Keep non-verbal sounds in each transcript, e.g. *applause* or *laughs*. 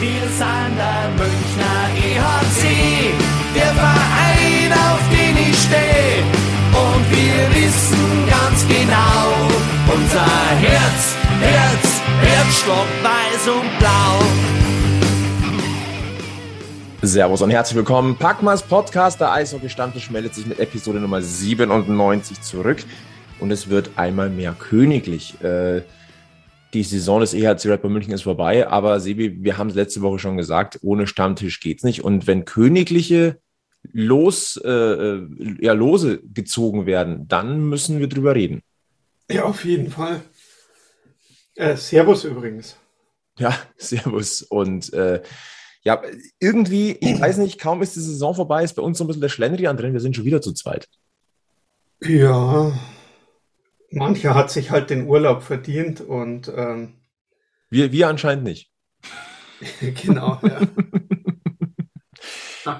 Wir sind der Münchner EHC, der Verein, auf den ich stehe. Und wir wissen ganz genau, unser Herz, Herz, Herzstock weiß und blau. Servus und herzlich willkommen. Packmas Podcast, der Eishockey-Stammtisch meldet sich mit Episode Nummer 97 zurück. Und es wird einmal mehr königlich. Äh, die Saison des EHC Red Bull München ist vorbei, aber Sebi, wir haben es letzte Woche schon gesagt, ohne Stammtisch geht's nicht. Und wenn königliche Los, äh, äh, ja, Lose gezogen werden, dann müssen wir drüber reden. Ja, auf jeden Fall. Äh, servus übrigens. Ja, *laughs* Servus. Und äh, ja, irgendwie, ich weiß nicht, kaum ist die Saison vorbei, ist bei uns so ein bisschen der Schlendrian drin, wir sind schon wieder zu zweit. Ja, mancher hat sich halt den Urlaub verdient und ähm, Wir, wir anscheinend nicht. *laughs* genau, *laughs* ja.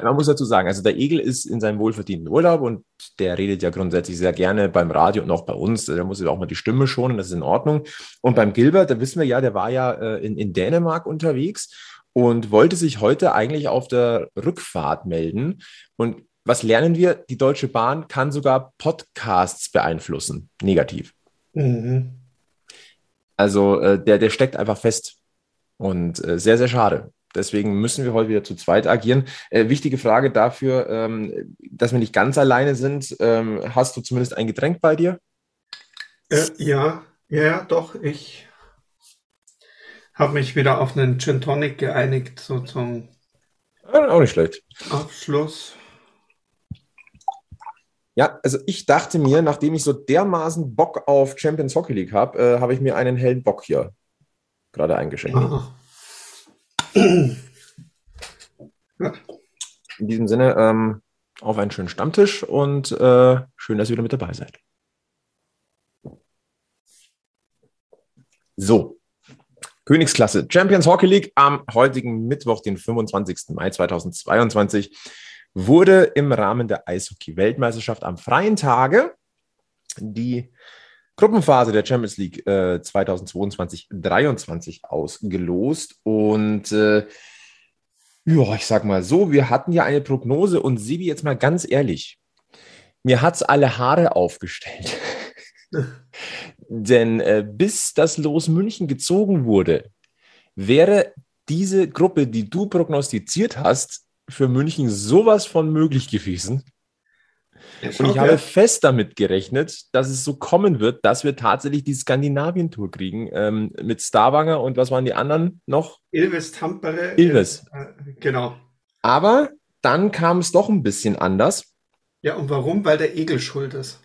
Man muss dazu sagen, also der Egel ist in seinem wohlverdienten Urlaub und der redet ja grundsätzlich sehr gerne beim Radio und auch bei uns. Da muss er auch mal die Stimme schonen, das ist in Ordnung. Und beim Gilbert, da wissen wir ja, der war ja äh, in, in Dänemark unterwegs und wollte sich heute eigentlich auf der Rückfahrt melden. Und was lernen wir? Die Deutsche Bahn kann sogar Podcasts beeinflussen, negativ. Mhm. Also äh, der, der steckt einfach fest. Und äh, sehr, sehr schade. Deswegen müssen wir heute wieder zu zweit agieren. Äh, wichtige Frage dafür, ähm, dass wir nicht ganz alleine sind. Ähm, hast du zumindest ein Getränk bei dir? Äh, ja, ja, doch, ich habe mich wieder auf einen Gin Tonic geeinigt, so zum auch nicht schlecht. Abschluss. Ja, also ich dachte mir, nachdem ich so dermaßen Bock auf Champions Hockey League habe, äh, habe ich mir einen hellen Bock hier gerade eingeschenkt. Ah. In diesem Sinne, ähm, auf einen schönen Stammtisch und äh, schön, dass ihr wieder mit dabei seid. So, Königsklasse Champions Hockey League am heutigen Mittwoch, den 25. Mai 2022, wurde im Rahmen der Eishockey-Weltmeisterschaft am freien Tage die Gruppenphase der Champions League äh, 2022-23 ausgelost. Und äh, ja, ich sag mal so, wir hatten ja eine Prognose und Sibi, jetzt mal ganz ehrlich, mir hat's alle Haare aufgestellt. *laughs* Denn äh, bis das Los München gezogen wurde, wäre diese Gruppe, die du prognostiziert hast, für München sowas von möglich gewesen. Ja, Und ich habe fest damit gerechnet, dass es so kommen wird, dass wir tatsächlich die Skandinavien-Tour kriegen ähm, mit Starwanger und was waren die anderen noch? Ilves Tampere. Ilves. Äh, genau. Aber dann kam es doch ein bisschen anders. Ja, und warum? Weil der Egel schuld ist.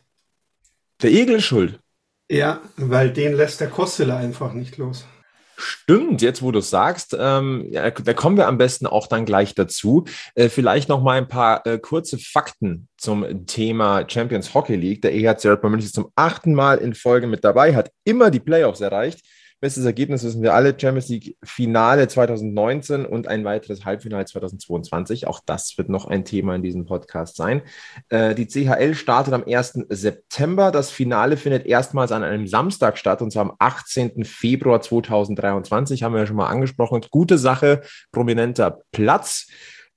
Der Egel schuld. Ja, weil den lässt der Kostele einfach nicht los. Stimmt, jetzt wo du es sagst, ähm, ja, da kommen wir am besten auch dann gleich dazu. Äh, vielleicht noch mal ein paar äh, kurze Fakten zum Thema Champions Hockey League. Der EHC Red Bull München ist zum achten Mal in Folge mit dabei, hat immer die Playoffs erreicht. Bestes Ergebnis wissen wir alle, Champions League Finale 2019 und ein weiteres Halbfinale 2022. Auch das wird noch ein Thema in diesem Podcast sein. Äh, die CHL startet am 1. September. Das Finale findet erstmals an einem Samstag statt, und zwar am 18. Februar 2023. Haben wir ja schon mal angesprochen. Gute Sache, prominenter Platz.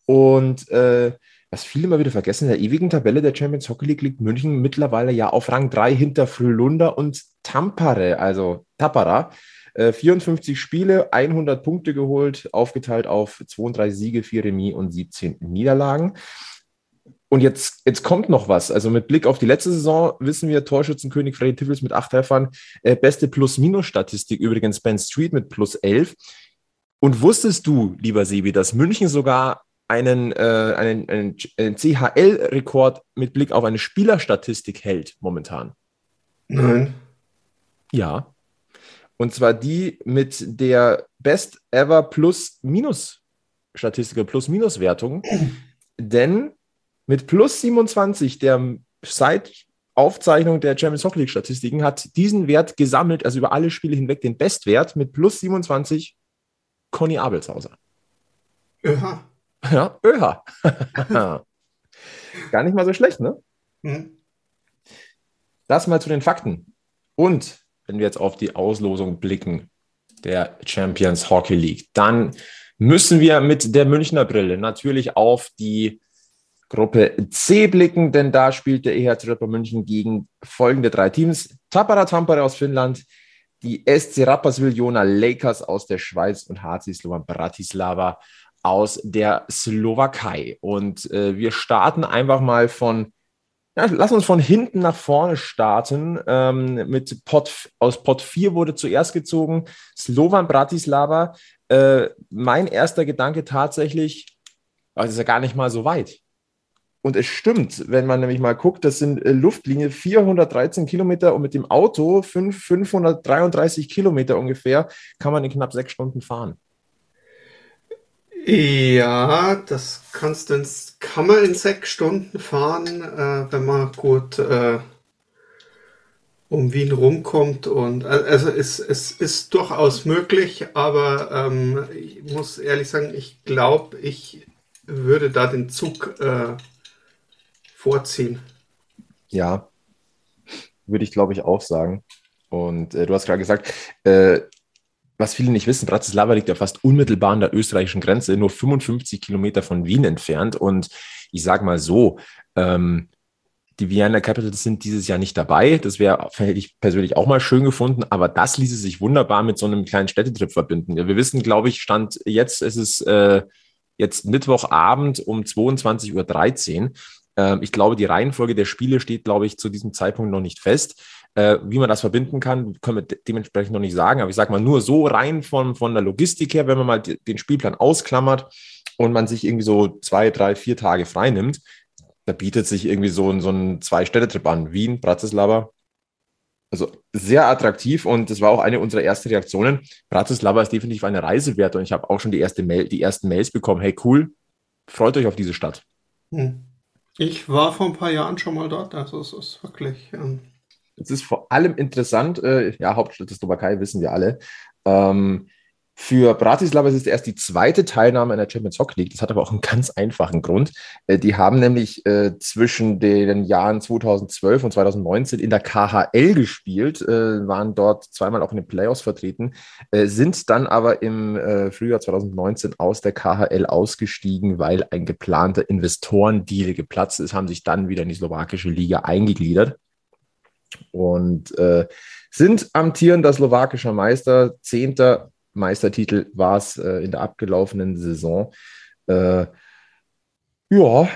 Und äh, was viele immer wieder vergessen, in der ewigen Tabelle der Champions Hockey League liegt München mittlerweile ja auf Rang 3 hinter Frölunda und Tampere, also Tappara. Äh, 54 Spiele, 100 Punkte geholt, aufgeteilt auf 32 Siege, 4 Remis und 17 Niederlagen. Und jetzt, jetzt kommt noch was. Also mit Blick auf die letzte Saison wissen wir, Torschützenkönig Freddy Tiffels mit acht Treffern, äh, beste Plus-Minus-Statistik übrigens Ben Street mit plus 11. Und wusstest du, lieber Sebi, dass München sogar einen, äh, einen, einen, einen CHL-Rekord mit Blick auf eine Spielerstatistik hält momentan? Nein. Ja. Und zwar die mit der Best Ever Plus-Minus-Statistik, Plus-Minus-Wertung. *clears throat* Denn mit plus 27 der seit Aufzeichnung der Champions Hockey League Statistiken hat diesen Wert gesammelt, also über alle Spiele hinweg den Bestwert mit plus 27 Conny Abelshauser. Aha. Ja, Öha. *laughs* *laughs* Gar nicht mal so schlecht, ne? Hm. Das mal zu den Fakten. Und wenn wir jetzt auf die Auslosung blicken der Champions Hockey League, dann müssen wir mit der Münchner Brille natürlich auf die Gruppe C blicken, denn da spielt der EHC Rapper München gegen folgende drei Teams. Tapara Tampere aus Finnland, die SC Rapperswil-Jona Lakers aus der Schweiz und HC Slovan Bratislava aus der Slowakei. Und äh, wir starten einfach mal von, ja, lass uns von hinten nach vorne starten. Ähm, mit Pot, aus Pot 4 wurde zuerst gezogen Slovan Bratislava. Äh, mein erster Gedanke tatsächlich, das ist ja gar nicht mal so weit. Und es stimmt, wenn man nämlich mal guckt, das sind äh, Luftlinie 413 Kilometer und mit dem Auto 5, 533 Kilometer ungefähr kann man in knapp sechs Stunden fahren. Ja, das kannst du kann man in sechs Stunden fahren, äh, wenn man gut äh, um Wien rumkommt. Und also es, es ist durchaus möglich, aber ähm, ich muss ehrlich sagen, ich glaube, ich würde da den Zug äh, vorziehen. Ja, würde ich glaube ich auch sagen. Und äh, du hast gerade gesagt, äh, was viele nicht wissen, Bratislava liegt ja fast unmittelbar an der österreichischen Grenze, nur 55 Kilometer von Wien entfernt. Und ich sage mal so, ähm, die Vienna Capitals sind dieses Jahr nicht dabei. Das wäre, hätte ich persönlich auch mal schön gefunden, aber das ließe sich wunderbar mit so einem kleinen Städtetrip verbinden. Wir wissen, glaube ich, stand jetzt, es ist äh, jetzt Mittwochabend um 22.13 Uhr. Ähm, ich glaube, die Reihenfolge der Spiele steht, glaube ich, zu diesem Zeitpunkt noch nicht fest. Äh, wie man das verbinden kann, können wir dementsprechend noch nicht sagen. Aber ich sage mal, nur so rein von, von der Logistik her, wenn man mal den Spielplan ausklammert und man sich irgendwie so zwei, drei, vier Tage frei nimmt, da bietet sich irgendwie so ein, so ein Zwei-Städte-Trip an. Wien, Bratislava. Also sehr attraktiv und das war auch eine unserer ersten Reaktionen. Bratislava ist definitiv eine Reise wert und ich habe auch schon die, erste Mail, die ersten Mails bekommen. Hey, cool, freut euch auf diese Stadt. Hm. Ich war vor ein paar Jahren schon mal dort, also es ist wirklich. Ähm es ist vor allem interessant, äh, ja, Hauptstadt der Slowakei wissen wir alle. Ähm, für Bratislava ist es erst die zweite Teilnahme an der Champions Hockey League. Das hat aber auch einen ganz einfachen Grund. Äh, die haben nämlich äh, zwischen den Jahren 2012 und 2019 in der KHL gespielt, äh, waren dort zweimal auch in den Playoffs vertreten, sind dann aber im Frühjahr 2019 aus der KHL ausgestiegen, weil ein geplanter Investorendeal geplatzt ist, haben sich dann wieder in die slowakische Liga eingegliedert und äh, sind amtierender slowakischer Meister, Zehnter Meistertitel war es äh, in der abgelaufenen Saison. Äh, ja.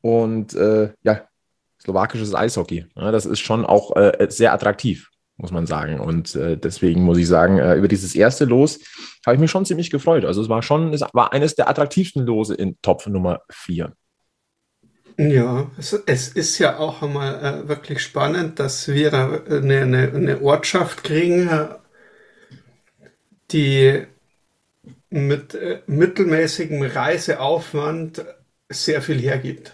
Und äh, ja, slowakisches Eishockey. Ja, das ist schon auch äh, sehr attraktiv, muss man sagen. Und äh, deswegen muss ich sagen, äh, über dieses erste Los habe ich mich schon ziemlich gefreut. Also es war schon, es war eines der attraktivsten Lose in Topf Nummer 4. Ja, es, es ist ja auch einmal äh, wirklich spannend, dass wir eine, eine, eine Ortschaft kriegen, die mit äh, mittelmäßigem Reiseaufwand sehr viel hergibt.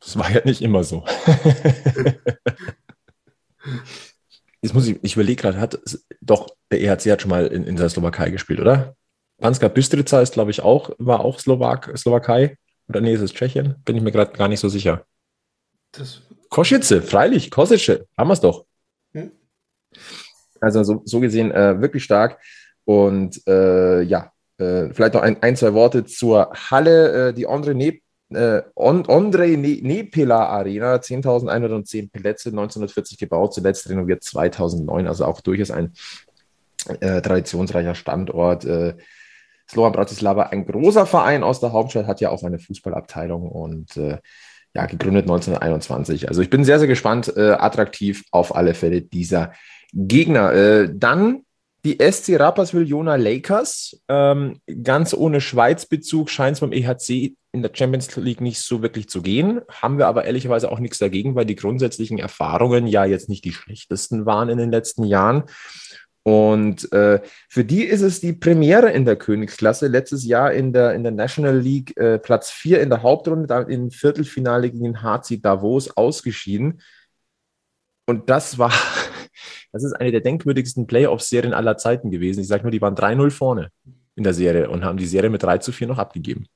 Das war ja nicht immer so. *laughs* Jetzt muss ich, ich überlege gerade, hat doch, der EHC hat schon mal in, in der Slowakei gespielt, oder? Panska Bystrica ist, glaube ich, auch, war auch Slowak, Slowakei. Oder nee, ist es Tschechien? Bin ich mir gerade gar nicht so sicher. Das Kosice, freilich, Kosice, haben wir es doch. Hm? Also so, so gesehen äh, wirklich stark. Und äh, ja, äh, vielleicht noch ein, ein, zwei Worte zur Halle, äh, die Andre ne äh, Andrei ne Nepela Arena, 10.110 Plätze, 1940 gebaut, zuletzt renoviert 2009, also auch durchaus ein äh, traditionsreicher Standort. Äh, Slovan Bratislava, ein großer Verein aus der Hauptstadt, hat ja auch eine Fußballabteilung und äh, ja, gegründet 1921. Also ich bin sehr, sehr gespannt, äh, attraktiv auf alle Fälle dieser Gegner. Äh, dann die SC Rapperswil-Jona Lakers. Ähm, ganz ohne Schweiz-Bezug scheint es beim EHC in der Champions League nicht so wirklich zu gehen. Haben wir aber ehrlicherweise auch nichts dagegen, weil die grundsätzlichen Erfahrungen ja jetzt nicht die schlechtesten waren in den letzten Jahren. Und äh, für die ist es die Premiere in der Königsklasse. Letztes Jahr in der, in der National League äh, Platz 4 in der Hauptrunde, dann im Viertelfinale gegen den HC Davos ausgeschieden. Und das war *laughs* das ist eine der denkwürdigsten Playoff-Serien aller Zeiten gewesen. Ich sage nur, die waren 3-0 vorne in der Serie und haben die Serie mit 3 zu 4 noch abgegeben.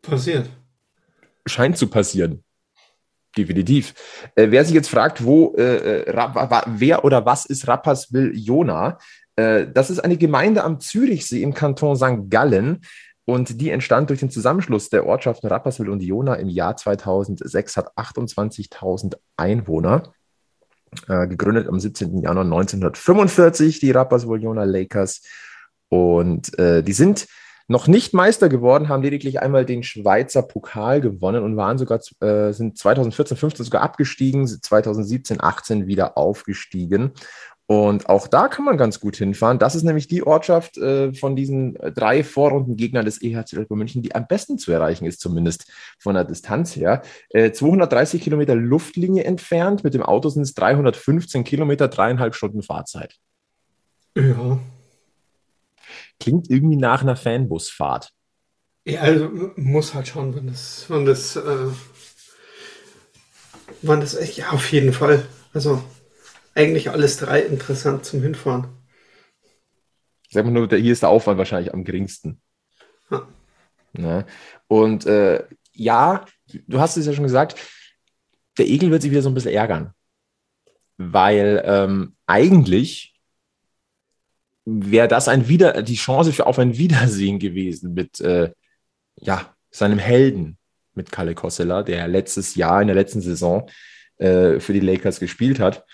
Passiert. Scheint zu passieren. Definitiv. Äh, wer sich jetzt fragt, wo, äh, äh wer oder was ist Rapperswil Jona? Äh, das ist eine Gemeinde am Zürichsee im Kanton St. Gallen. Und die entstand durch den Zusammenschluss der Ortschaften Rapperswil und Jona im Jahr 2006, hat 28.000 Einwohner. Äh, gegründet am 17. Januar 1945, die Rapperswil-Jona Lakers. Und äh, die sind noch nicht Meister geworden, haben lediglich einmal den Schweizer Pokal gewonnen und waren sogar, äh, sind 2014, 15 sogar abgestiegen, 2017, 18 wieder aufgestiegen. Und auch da kann man ganz gut hinfahren. Das ist nämlich die Ortschaft äh, von diesen drei Vorrundengegnern des EHC München, die am besten zu erreichen ist, zumindest von der Distanz her. Äh, 230 Kilometer Luftlinie entfernt. Mit dem Auto sind es 315 Kilometer, dreieinhalb Stunden Fahrzeit. Ja. Klingt irgendwie nach einer Fanbusfahrt. Ja, also muss halt schauen, wenn das, wenn das, äh, wann das echt, ja, auf jeden Fall. Also eigentlich alles drei interessant zum Hinfahren. Sag mal nur, hier ist der Aufwand wahrscheinlich am geringsten. Ja. Ne? Und äh, ja, du hast es ja schon gesagt, der Egel wird sich wieder so ein bisschen ärgern. Weil ähm, eigentlich wäre das ein wieder die Chance für auf ein Wiedersehen gewesen mit äh, ja, seinem Helden, mit Kalle Kossela, der letztes Jahr in der letzten Saison äh, für die Lakers gespielt hat.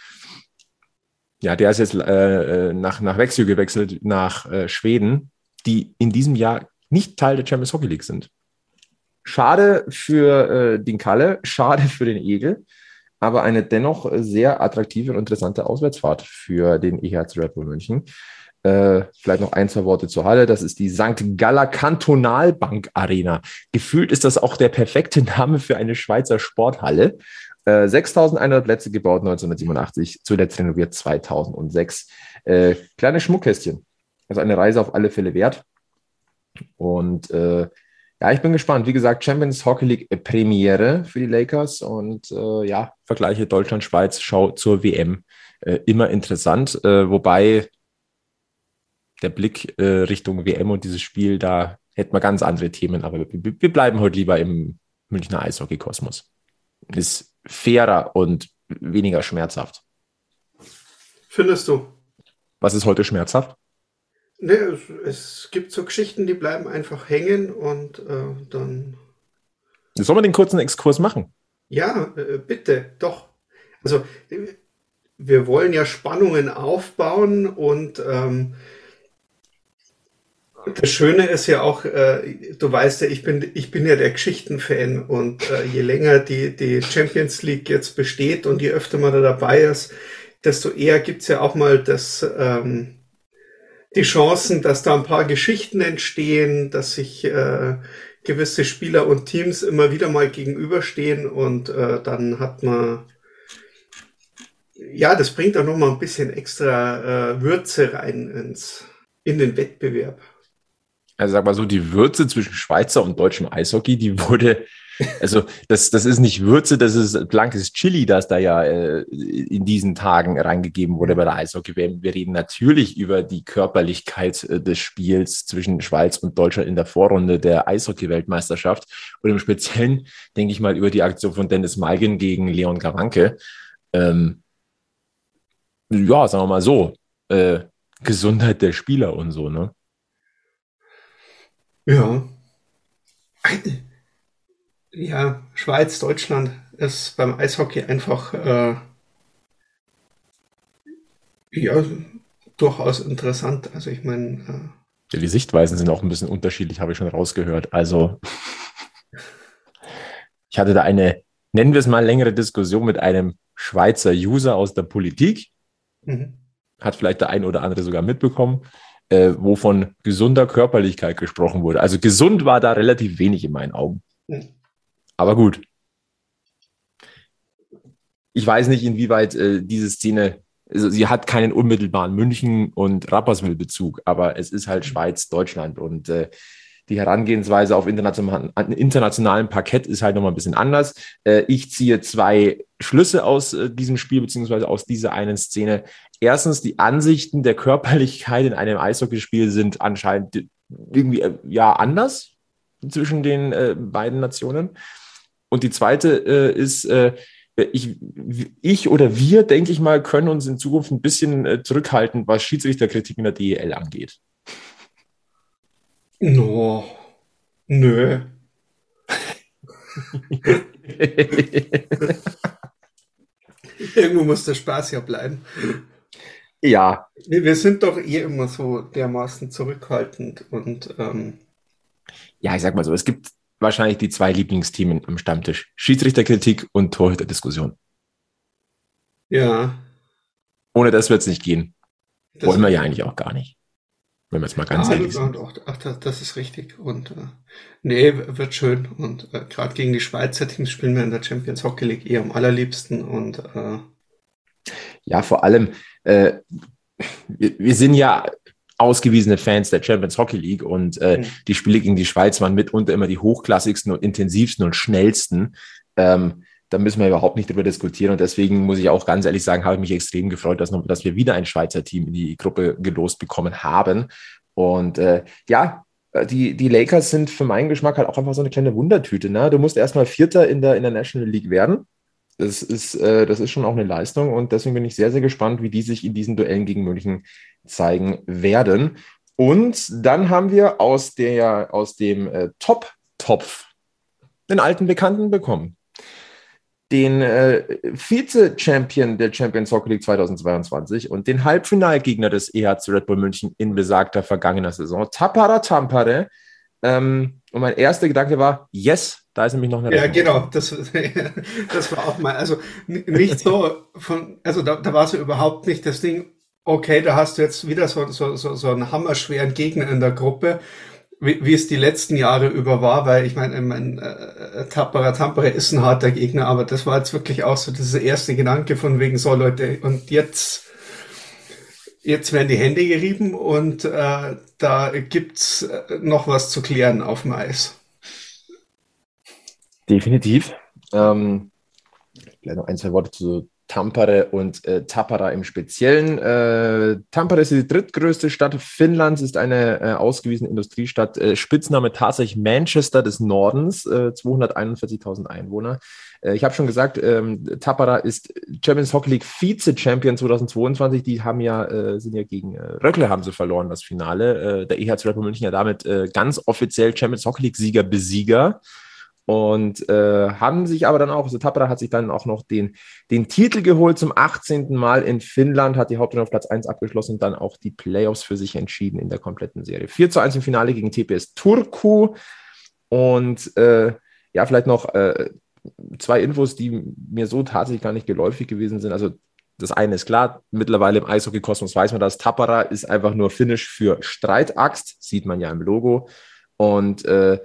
Ja, der ist jetzt äh, äh nach, nach Wechsel gewechselt nach äh, Schweden, die in diesem Jahr nicht Teil der Champions Hockey League sind. Schade für äh, den Kalle, schade für den Egel, aber eine dennoch sehr attraktive und interessante Auswärtsfahrt für den EHC Red Bull München. Äh, vielleicht noch ein, zwei Worte zur Halle. Das ist die St. Galler Kantonalbank Arena. Gefühlt ist das auch der perfekte Name für eine Schweizer Sporthalle. 6100 äh, Plätze gebaut 1987, zuletzt renoviert 2006. Äh, kleine Schmuckkästchen. Also eine Reise auf alle Fälle wert. Und äh, ja, ich bin gespannt. Wie gesagt, Champions Hockey League Premiere für die Lakers und äh, ja, Vergleiche Deutschland-Schweiz, Schau zur WM. Äh, immer interessant. Äh, wobei der Blick Richtung WM und dieses Spiel, da hätten wir ganz andere Themen, aber wir, wir bleiben heute lieber im Münchner Eishockey-Kosmos. Ist fairer und weniger schmerzhaft. Findest du? Was ist heute schmerzhaft? Ne, es, es, gibt so Geschichten, die bleiben einfach hängen und äh, dann. Sollen wir den kurzen Exkurs machen? Ja, äh, bitte, doch. Also, wir wollen ja Spannungen aufbauen und ähm, das Schöne ist ja auch, äh, du weißt ja, ich bin, ich bin ja der Geschichtenfan und äh, je länger die, die Champions League jetzt besteht und je öfter man da dabei ist, desto eher gibt's ja auch mal das, ähm, die Chancen, dass da ein paar Geschichten entstehen, dass sich äh, gewisse Spieler und Teams immer wieder mal gegenüberstehen und äh, dann hat man ja, das bringt auch noch mal ein bisschen extra äh, Würze rein ins in den Wettbewerb also sag mal so, die Würze zwischen Schweizer und deutschem Eishockey, die wurde, also das, das ist nicht Würze, das ist blankes Chili, das da ja äh, in diesen Tagen reingegeben wurde bei der Eishockey. Wir, wir reden natürlich über die Körperlichkeit äh, des Spiels zwischen Schweiz und Deutschland in der Vorrunde der Eishockey-Weltmeisterschaft und im Speziellen denke ich mal über die Aktion von Dennis Malgin gegen Leon Gawanke. Ähm, ja, sagen wir mal so, äh, Gesundheit der Spieler und so, ne? Ja. Ja, Schweiz, Deutschland ist beim Eishockey einfach äh, ja durchaus interessant. Also ich meine. Äh, ja, die Sichtweisen sind auch ein bisschen unterschiedlich, habe ich schon rausgehört. Also *laughs* ich hatte da eine, nennen wir es mal, längere Diskussion mit einem Schweizer User aus der Politik. Mhm. Hat vielleicht der ein oder andere sogar mitbekommen äh, wo von gesunder Körperlichkeit gesprochen wurde. Also gesund war da relativ wenig in meinen Augen. Aber gut. Ich weiß nicht, inwieweit äh, diese Szene, also sie hat keinen unmittelbaren München- und Rapperswil-Bezug, aber es ist halt Schweiz, Deutschland und äh, die Herangehensweise auf international, internationalem Parkett ist halt nochmal ein bisschen anders. Äh, ich ziehe zwei Schlüsse aus äh, diesem Spiel, beziehungsweise aus dieser einen Szene. Erstens, die Ansichten der Körperlichkeit in einem Eishockeyspiel sind anscheinend irgendwie äh, ja anders zwischen den beiden Nationen. Und die zweite ist, ich, ich oder wir, denke ich mal, können uns in Zukunft ein bisschen äh, zurückhalten, was Schiedsrichterkritik in der DEL angeht. No, nö. *laughs* Irgendwo muss der Spaß ja bleiben. Ja. Wir sind doch eh immer so dermaßen zurückhaltend und ähm, ja, ich sag mal so, es gibt wahrscheinlich die zwei Lieblingsteams am Stammtisch. Schiedsrichterkritik und Torhüterdiskussion. Ja. Ohne das wird es nicht gehen. Das Wollen wir ja eigentlich auch gar nicht. Wenn wir jetzt mal ganz ah, ehrlich sind. Ach, ach, das ist richtig. Und äh, nee, wird schön. Und äh, gerade gegen die Schweizer Teams spielen wir in der Champions Hockey League eher am allerliebsten. Und äh, ja, vor allem, äh, wir, wir sind ja ausgewiesene Fans der Champions Hockey League und äh, mhm. die Spiele gegen die Schweiz waren mitunter immer die hochklassigsten und intensivsten und schnellsten. Ähm, da müssen wir überhaupt nicht drüber diskutieren. Und deswegen muss ich auch ganz ehrlich sagen, habe ich mich extrem gefreut, dass, dass wir wieder ein Schweizer Team in die Gruppe gelost bekommen haben. Und äh, ja, die, die Lakers sind für meinen Geschmack halt auch einfach so eine kleine Wundertüte. Ne? Du musst erstmal Vierter in der, in der National League werden. Das ist, äh, das ist schon auch eine Leistung und deswegen bin ich sehr, sehr gespannt, wie die sich in diesen Duellen gegen München zeigen werden. Und dann haben wir aus, der, aus dem äh, Top-Topf den alten Bekannten bekommen den äh, Vize-Champion der Champions Hockey League 2022 und den Halbfinalgegner des EHC Red Bull München in besagter vergangener Saison, Tapara Tampere. Ähm, und mein erster Gedanke war, yes, da ist nämlich noch eine Ja, genau, das, *laughs* das war auch mal, also nicht so von, also da, da war so überhaupt nicht das Ding, okay, da hast du jetzt wieder so, so, so, so einen hammerschweren Gegner in der Gruppe wie, wie es die letzten Jahre über war, weil ich meine, mein äh, Tappara Tampere ist ein harter Gegner, aber das war jetzt wirklich auch so dieser erste Gedanke von wegen so Leute und jetzt jetzt werden die Hände gerieben und äh, da gibt's äh, noch was zu klären auf dem Eis. Definitiv. Ähm, vielleicht noch ein, zwei Worte zu Tampere und äh, Tapara im Speziellen. Äh, Tampere ist die drittgrößte Stadt Finnlands, ist eine äh, ausgewiesene Industriestadt. Äh, Spitzname tatsächlich Manchester des Nordens, 241.000 äh, Einwohner. Äh, ich habe schon gesagt, ähm, Tapara ist Champions Hockey League Vize-Champion 2022. Die haben ja, sind ja gegen Röckle haben sie verloren, das Finale. der Red Bull München ja damit ganz offiziell Champions Hockey League-Sieger, Besieger und äh, haben sich aber dann auch, also Tappara hat sich dann auch noch den, den Titel geholt zum 18. Mal in Finnland, hat die Hauptrunde auf Platz 1 abgeschlossen und dann auch die Playoffs für sich entschieden in der kompletten Serie. 4 zu 1 im Finale gegen TPS Turku und äh, ja, vielleicht noch äh, zwei Infos, die mir so tatsächlich gar nicht geläufig gewesen sind. Also das eine ist klar, mittlerweile im Eishockey-Kosmos weiß man das, Tappara ist einfach nur Finnisch für Streitaxt, sieht man ja im Logo. Und äh,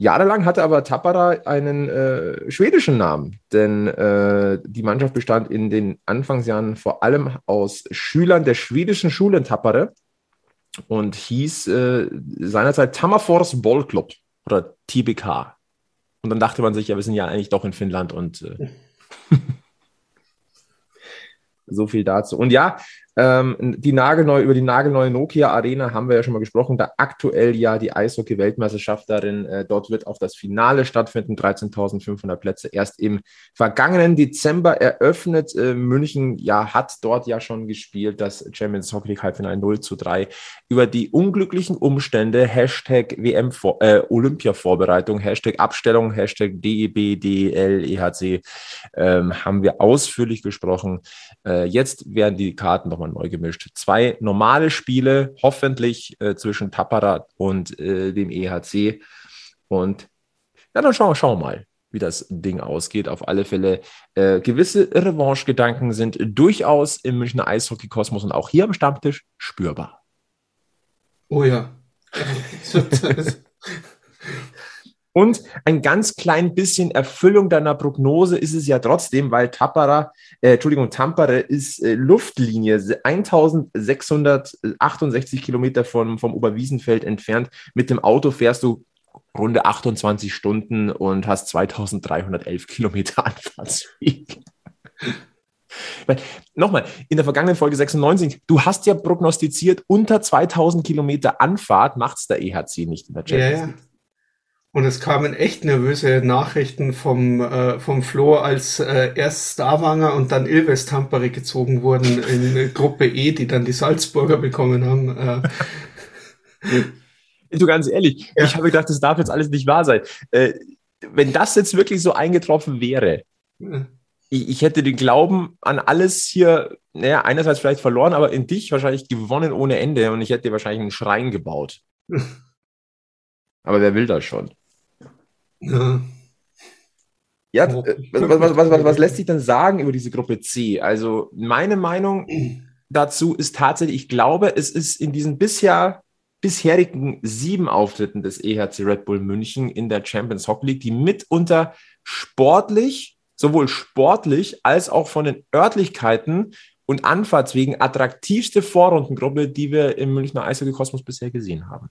Jahrelang hatte aber Tappara einen äh, schwedischen Namen, denn äh, die Mannschaft bestand in den Anfangsjahren vor allem aus Schülern der schwedischen Schule in Tappara und hieß äh, seinerzeit Tammerfors Bollklubb oder TBK. Und dann dachte man sich, ja, wir sind ja eigentlich doch in Finnland und äh, *laughs* so viel dazu. Und ja, ähm, die nagelneue, über die nagelneue Nokia Arena haben wir ja schon mal gesprochen. Da aktuell ja die Eishockey-Weltmeisterschaft darin. Äh, dort wird auch das Finale stattfinden. 13.500 Plätze. Erst im vergangenen Dezember eröffnet. Äh, München ja hat dort ja schon gespielt. Das Champions Hockey League Halbfinale 0 zu 3. Über die unglücklichen Umstände, Hashtag WM äh, Olympia-Vorbereitung, Hashtag Abstellung, Hashtag DEB, DEL, EHC, ähm, haben wir ausführlich gesprochen. Äh, jetzt werden die Karten noch nochmal neu gemischt. Zwei normale Spiele, hoffentlich äh, zwischen Tappara und äh, dem EHC. Und ja, dann schauen, schauen wir mal, wie das Ding ausgeht. Auf alle Fälle, äh, gewisse Revanche-Gedanken sind durchaus im Münchner Eishockey-Kosmos und auch hier am Stammtisch spürbar. Oh ja. *laughs* Und ein ganz klein bisschen Erfüllung deiner Prognose ist es ja trotzdem, weil Tappara, äh, Entschuldigung, Tampere ist äh, Luftlinie 1668 Kilometer vom, vom Oberwiesenfeld entfernt. Mit dem Auto fährst du runde 28 Stunden und hast 2311 Kilometer Anfahrtsweg. *laughs* Nochmal, in der vergangenen Folge 96, du hast ja prognostiziert, unter 2000 Kilometer Anfahrt macht es der EHC nicht in der Champions League. Ja, ja. Und es kamen echt nervöse Nachrichten vom, äh, vom Flo, als äh, erst Starwanger und dann Ilves Tampere gezogen wurden in Gruppe E, die dann die Salzburger bekommen haben. Äh. *laughs* Du ganz ehrlich, ja. ich habe gedacht, das darf jetzt alles nicht wahr sein. Äh, wenn das jetzt wirklich so eingetroffen wäre, ja. ich, ich, hätte den Glauben an alles hier, naja, einerseits vielleicht verloren, aber in dich wahrscheinlich gewonnen ohne Ende und ich hätte dir wahrscheinlich einen Schrein gebaut. *laughs* aber wer will das schon? Ja. Ja, äh, was, was, was, was, lässt sich dann sagen über diese Gruppe C? Also meine Meinung dazu ist tatsächlich, ich glaube, es ist in diesen bisher bisherigen sieben Auftritten des EHC Red Bull München in der Champions Hockey League, die mitunter sportlich, sowohl sportlich als auch von den Örtlichkeiten und Anfahrtswegen attraktivste Vorrundengruppe, die wir im Münchner Eishockey Kosmos bisher gesehen haben.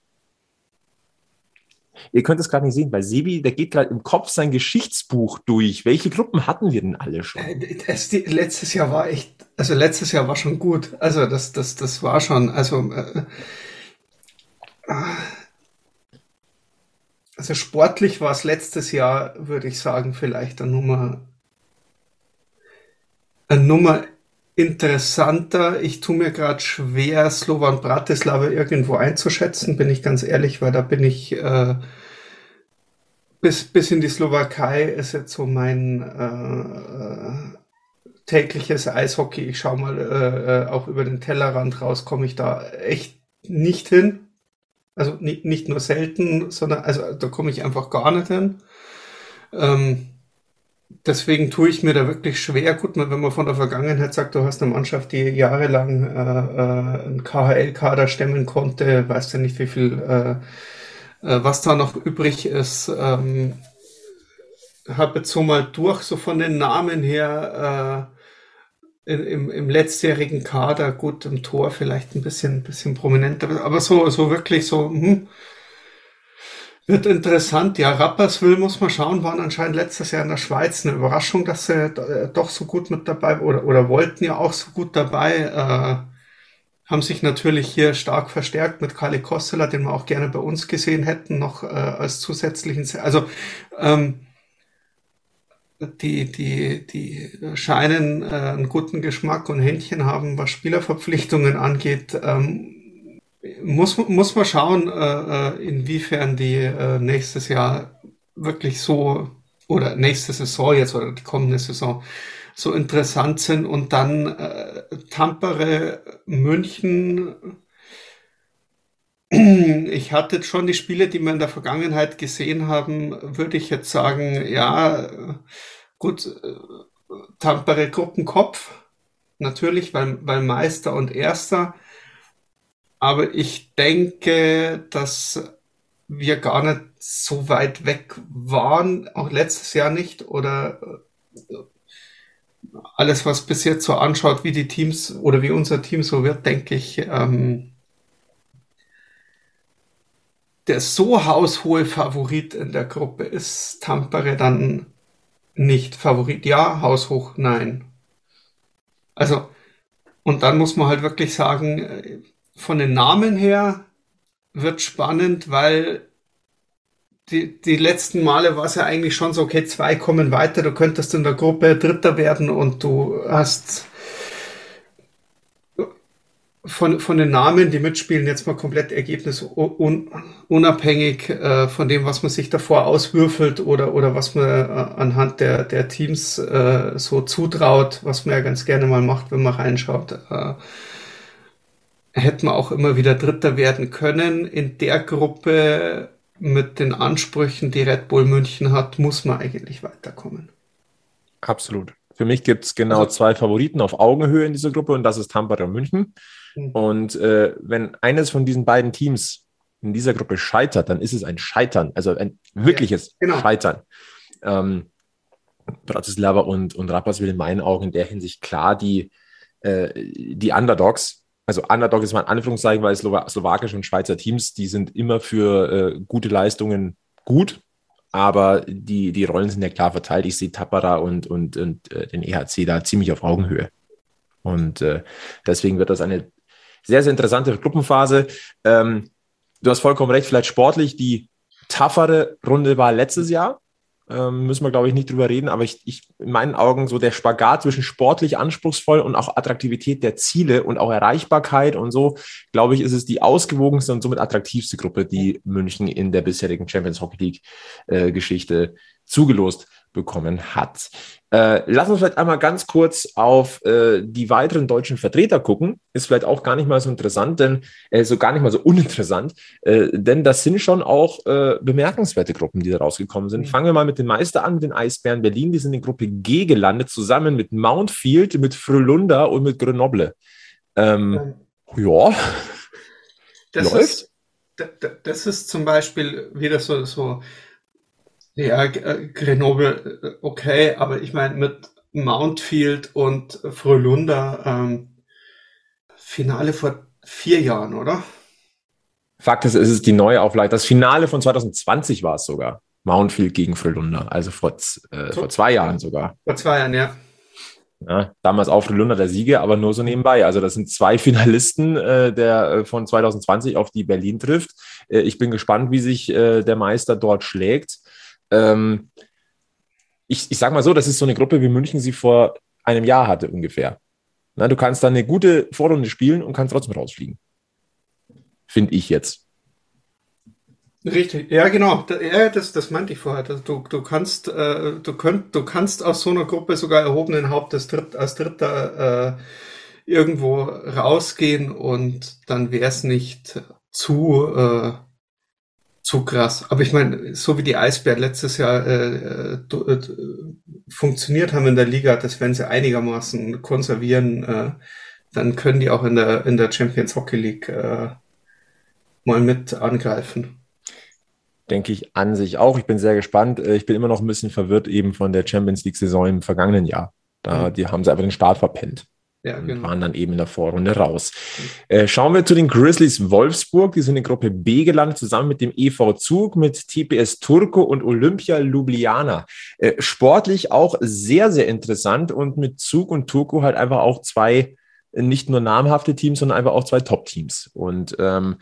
Ihr könnt es gerade nicht sehen, weil Sebi, der geht gerade im Kopf sein Geschichtsbuch durch. Welche Gruppen hatten wir denn alle schon? Äh, das, die, letztes Jahr war echt, also letztes Jahr war schon gut. Also das, das, das war schon, also, äh, also sportlich war es letztes Jahr, würde ich sagen, vielleicht eine Nummer, eine Nummer interessanter. Ich tue mir gerade schwer, Slovan Bratislava irgendwo einzuschätzen, bin ich ganz ehrlich, weil da bin ich äh, bis, bis in die Slowakei ist jetzt so mein äh, tägliches Eishockey. Ich schaue mal äh, äh, auch über den Tellerrand raus, komme ich da echt nicht hin. Also nicht, nicht nur selten, sondern also da komme ich einfach gar nicht hin. Ähm, deswegen tue ich mir da wirklich schwer. Gut, wenn man von der Vergangenheit sagt, du hast eine Mannschaft, die jahrelang äh, äh, einen KHL-Kader stemmen konnte, weißt du nicht, wie viel, äh, äh, was da noch übrig ist. Ähm, habe jetzt so mal durch, so von den Namen her, äh, in, im, im letztjährigen Kader, gut, im Tor vielleicht ein bisschen, bisschen prominenter, aber so, so wirklich so, hm, wird interessant. Ja, Rapperswil muss man schauen, waren anscheinend letztes Jahr in der Schweiz eine Überraschung, dass sie äh, doch so gut mit dabei oder, oder wollten ja auch so gut dabei. Äh, haben sich natürlich hier stark verstärkt mit Kali Kostela, den wir auch gerne bei uns gesehen hätten, noch äh, als zusätzlichen. Also ähm, die, die, die scheinen äh, einen guten Geschmack und Händchen haben, was Spielerverpflichtungen angeht. Ähm, muss, muss man schauen, äh, äh, inwiefern die äh, nächstes Jahr wirklich so oder nächste Saison jetzt oder die kommende Saison so interessant sind und dann äh, Tampere, München. Ich hatte schon die Spiele, die wir in der Vergangenheit gesehen haben, würde ich jetzt sagen, ja, gut, äh, Tampere Gruppenkopf, natürlich, weil, weil Meister und Erster. Aber ich denke, dass wir gar nicht so weit weg waren, auch letztes Jahr nicht, oder äh, alles, was bis jetzt so anschaut, wie die Teams oder wie unser Team so wird, denke ich, ähm, der so haushohe Favorit in der Gruppe ist Tampere dann nicht Favorit. Ja, haushoch, nein. Also, und dann muss man halt wirklich sagen, äh, von den Namen her wird spannend, weil die, die letzten Male war es ja eigentlich schon so, okay, zwei kommen weiter, du könntest in der Gruppe Dritter werden und du hast von, von den Namen, die mitspielen, jetzt mal komplett ergebnisunabhängig äh, von dem, was man sich davor auswürfelt oder, oder was man äh, anhand der, der Teams äh, so zutraut, was man ja ganz gerne mal macht, wenn man reinschaut. Äh, hätte man auch immer wieder Dritter werden können. In der Gruppe mit den Ansprüchen, die Red Bull München hat, muss man eigentlich weiterkommen. Absolut. Für mich gibt es genau also, zwei Favoriten auf Augenhöhe in dieser Gruppe und das ist Tampere und München. Mhm. Und äh, wenn eines von diesen beiden Teams in dieser Gruppe scheitert, dann ist es ein Scheitern, also ein wirkliches ja, genau. Scheitern. Ähm, Bratislava und, und Rapperswil in meinen Augen in der Hinsicht klar die, äh, die Underdogs, also Underdog ist mal ein Anführungszeichen, weil Slowa slowakische und Schweizer Teams, die sind immer für äh, gute Leistungen gut, aber die, die Rollen sind ja klar verteilt. Ich sehe Tapara und, und, und äh, den EHC da ziemlich auf Augenhöhe. Und äh, deswegen wird das eine sehr, sehr interessante Gruppenphase. Ähm, du hast vollkommen recht, vielleicht sportlich die toughere Runde war letztes Jahr. Ähm, müssen wir, glaube ich, nicht drüber reden, aber ich, ich, in meinen Augen so der Spagat zwischen sportlich anspruchsvoll und auch Attraktivität der Ziele und auch Erreichbarkeit und so, glaube ich, ist es die ausgewogenste und somit attraktivste Gruppe, die München in der bisherigen Champions Hockey League äh, Geschichte zugelost bekommen hat. Äh, lass uns vielleicht einmal ganz kurz auf äh, die weiteren deutschen Vertreter gucken. Ist vielleicht auch gar nicht mal so interessant, denn äh, so gar nicht mal so uninteressant, äh, denn das sind schon auch äh, bemerkenswerte Gruppen, die da rausgekommen sind. Mhm. Fangen wir mal mit den Meister an, mit den Eisbären Berlin. Die sind in Gruppe G gelandet, zusammen mit Mountfield, mit Frölunda und mit Grenoble. Ähm, ja, das läuft. Ist, das ist zum Beispiel wieder so, so ja, äh, Grenoble, äh, okay, aber ich meine mit Mountfield und Frölunda ähm, Finale vor vier Jahren, oder? Fakt ist, es ist die neue Auflage. Das Finale von 2020 war es sogar. Mountfield gegen Frölunda, also vor, äh, vor zwei Jahren sogar. Vor zwei Jahren, ja. Ja, damals auch Frölunda der Sieger, aber nur so nebenbei. Also das sind zwei *laughs* Finalisten äh, der äh, von 2020 auf die Berlin trifft. Äh, ich bin gespannt, wie sich der Meister dort schlägt ähm, ich, ich sage mal so, das ist so eine Gruppe, wie München sie vor einem Jahr hatte ungefähr. Na, du kannst dann eine gute Vorrunde spielen und kannst trotzdem rausfliegen. Finde ich jetzt. Richtig, ja genau, ja, das, das meinte ich vorher. Du, du kannst, äh, du könnt, du kannst aus so einer Gruppe sogar erhobenen Hauptes Dritt, als Dritter äh, irgendwo rausgehen und dann wäre es nicht zu äh, zu krass. Aber ich meine, so wie die Eisbären letztes Jahr äh, äh, funktioniert haben in der Liga, dass wenn sie einigermaßen konservieren, äh, dann können die auch in der in der Champions Hockey League äh, mal mit angreifen. Denke ich an sich auch. Ich bin sehr gespannt. Äh, ich bin immer noch ein bisschen verwirrt eben von der Champions League Saison im vergangenen Jahr. Da, mhm. die haben sie einfach den Start verpennt. Ja, und genau. waren dann eben in der Vorrunde raus. Äh, schauen wir zu den Grizzlies Wolfsburg. Die sind in Gruppe B gelandet, zusammen mit dem EV Zug, mit TPS Turco und Olympia Ljubljana. Äh, sportlich auch sehr, sehr interessant und mit Zug und Turco halt einfach auch zwei äh, nicht nur namhafte Teams, sondern einfach auch zwei Top-Teams. Und ähm,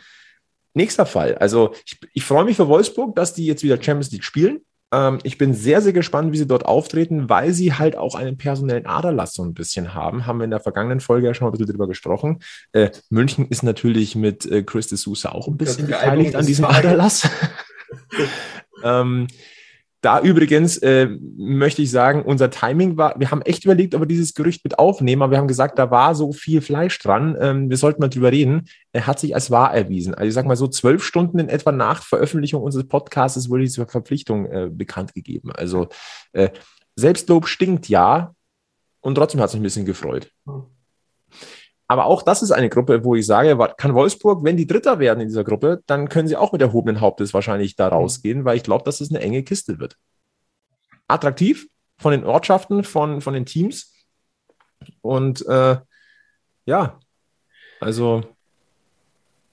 nächster Fall. Also ich, ich freue mich für Wolfsburg, dass die jetzt wieder Champions League spielen. Ähm, ich bin sehr, sehr gespannt, wie sie dort auftreten, weil sie halt auch einen personellen Aderlass so ein bisschen haben. Haben wir in der vergangenen Folge ja schon mal ein bisschen drüber gesprochen. Äh, München ist natürlich mit äh, Chris de Sousa auch ein bisschen beteiligt an diesem Aderlass. *laughs* ähm, da übrigens äh, möchte ich sagen, unser Timing war, wir haben echt überlegt, ob wir dieses Gerücht mit aufnehmen, aber wir haben gesagt, da war so viel Fleisch dran, ähm, wir sollten mal drüber reden. Er hat sich als wahr erwiesen. Also ich sag mal so zwölf Stunden in etwa nach Veröffentlichung unseres Podcasts wurde diese Verpflichtung äh, bekannt gegeben. Also äh, Selbstlob stinkt ja und trotzdem hat es mich ein bisschen gefreut. Hm. Aber auch das ist eine Gruppe, wo ich sage, kann Wolfsburg, wenn die Dritter werden in dieser Gruppe, dann können sie auch mit erhobenen Hauptes wahrscheinlich da mhm. rausgehen, weil ich glaube, dass es eine enge Kiste wird. Attraktiv von den Ortschaften, von, von den Teams. Und äh, ja, also.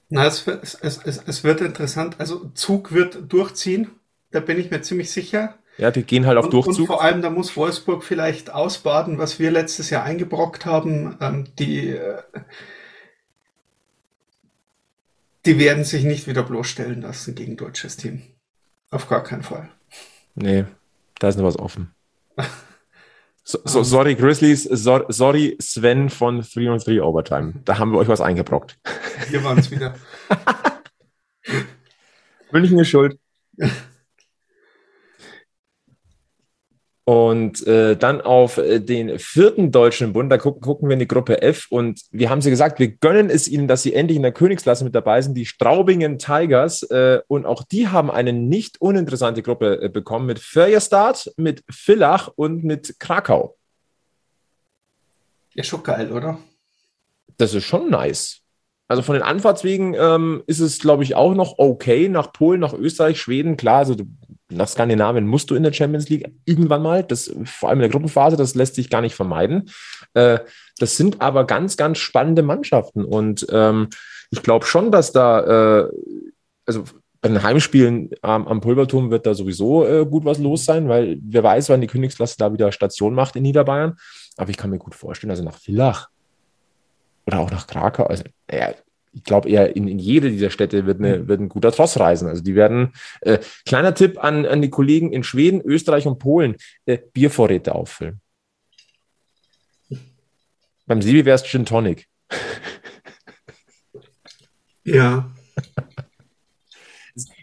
Na, es, es, es, es wird interessant. Also Zug wird durchziehen, da bin ich mir ziemlich sicher. Ja, die gehen halt auf und, Durchzug. Und vor allem, da muss Wolfsburg vielleicht ausbaden, was wir letztes Jahr eingebrockt haben. Ähm, die, äh, die werden sich nicht wieder bloßstellen lassen gegen deutsches Team. Auf gar keinen Fall. Nee, da ist noch was offen. *laughs* So, so, sorry, Grizzlies, so, sorry, Sven von 3 on 3 Overtime. Da haben wir euch was eingebrockt. Wir waren es wieder. *laughs* *laughs* München ist schuld. Und äh, dann auf äh, den vierten deutschen Bund, da gucken, gucken wir in die Gruppe F und wir haben sie gesagt, wir gönnen es ihnen, dass sie endlich in der Königsklasse mit dabei sind, die Straubingen Tigers. Äh, und auch die haben eine nicht uninteressante Gruppe äh, bekommen mit Fürjestad, mit Villach und mit Krakau. Ja, schon geil, oder? Das ist schon nice. Also von den Anfahrtswegen ähm, ist es, glaube ich, auch noch okay. Nach Polen, nach Österreich, Schweden, klar, also du nach Skandinavien musst du in der Champions League irgendwann mal, das, vor allem in der Gruppenphase, das lässt sich gar nicht vermeiden. Äh, das sind aber ganz, ganz spannende Mannschaften und ähm, ich glaube schon, dass da, äh, also bei den Heimspielen ähm, am Pulverturm wird da sowieso äh, gut was los sein, weil wer weiß, wann die Königsklasse da wieder Station macht in Niederbayern. Aber ich kann mir gut vorstellen, also nach Villach oder auch nach Krakau, also ja, ich glaube eher in, in jede dieser Städte wird, eine, mhm. wird ein guter Tross reisen. Also die werden, äh, kleiner Tipp an, an die Kollegen in Schweden, Österreich und Polen, äh, Biervorräte auffüllen. Beim Sebi wäre es Gin Tonic. Ja. *laughs*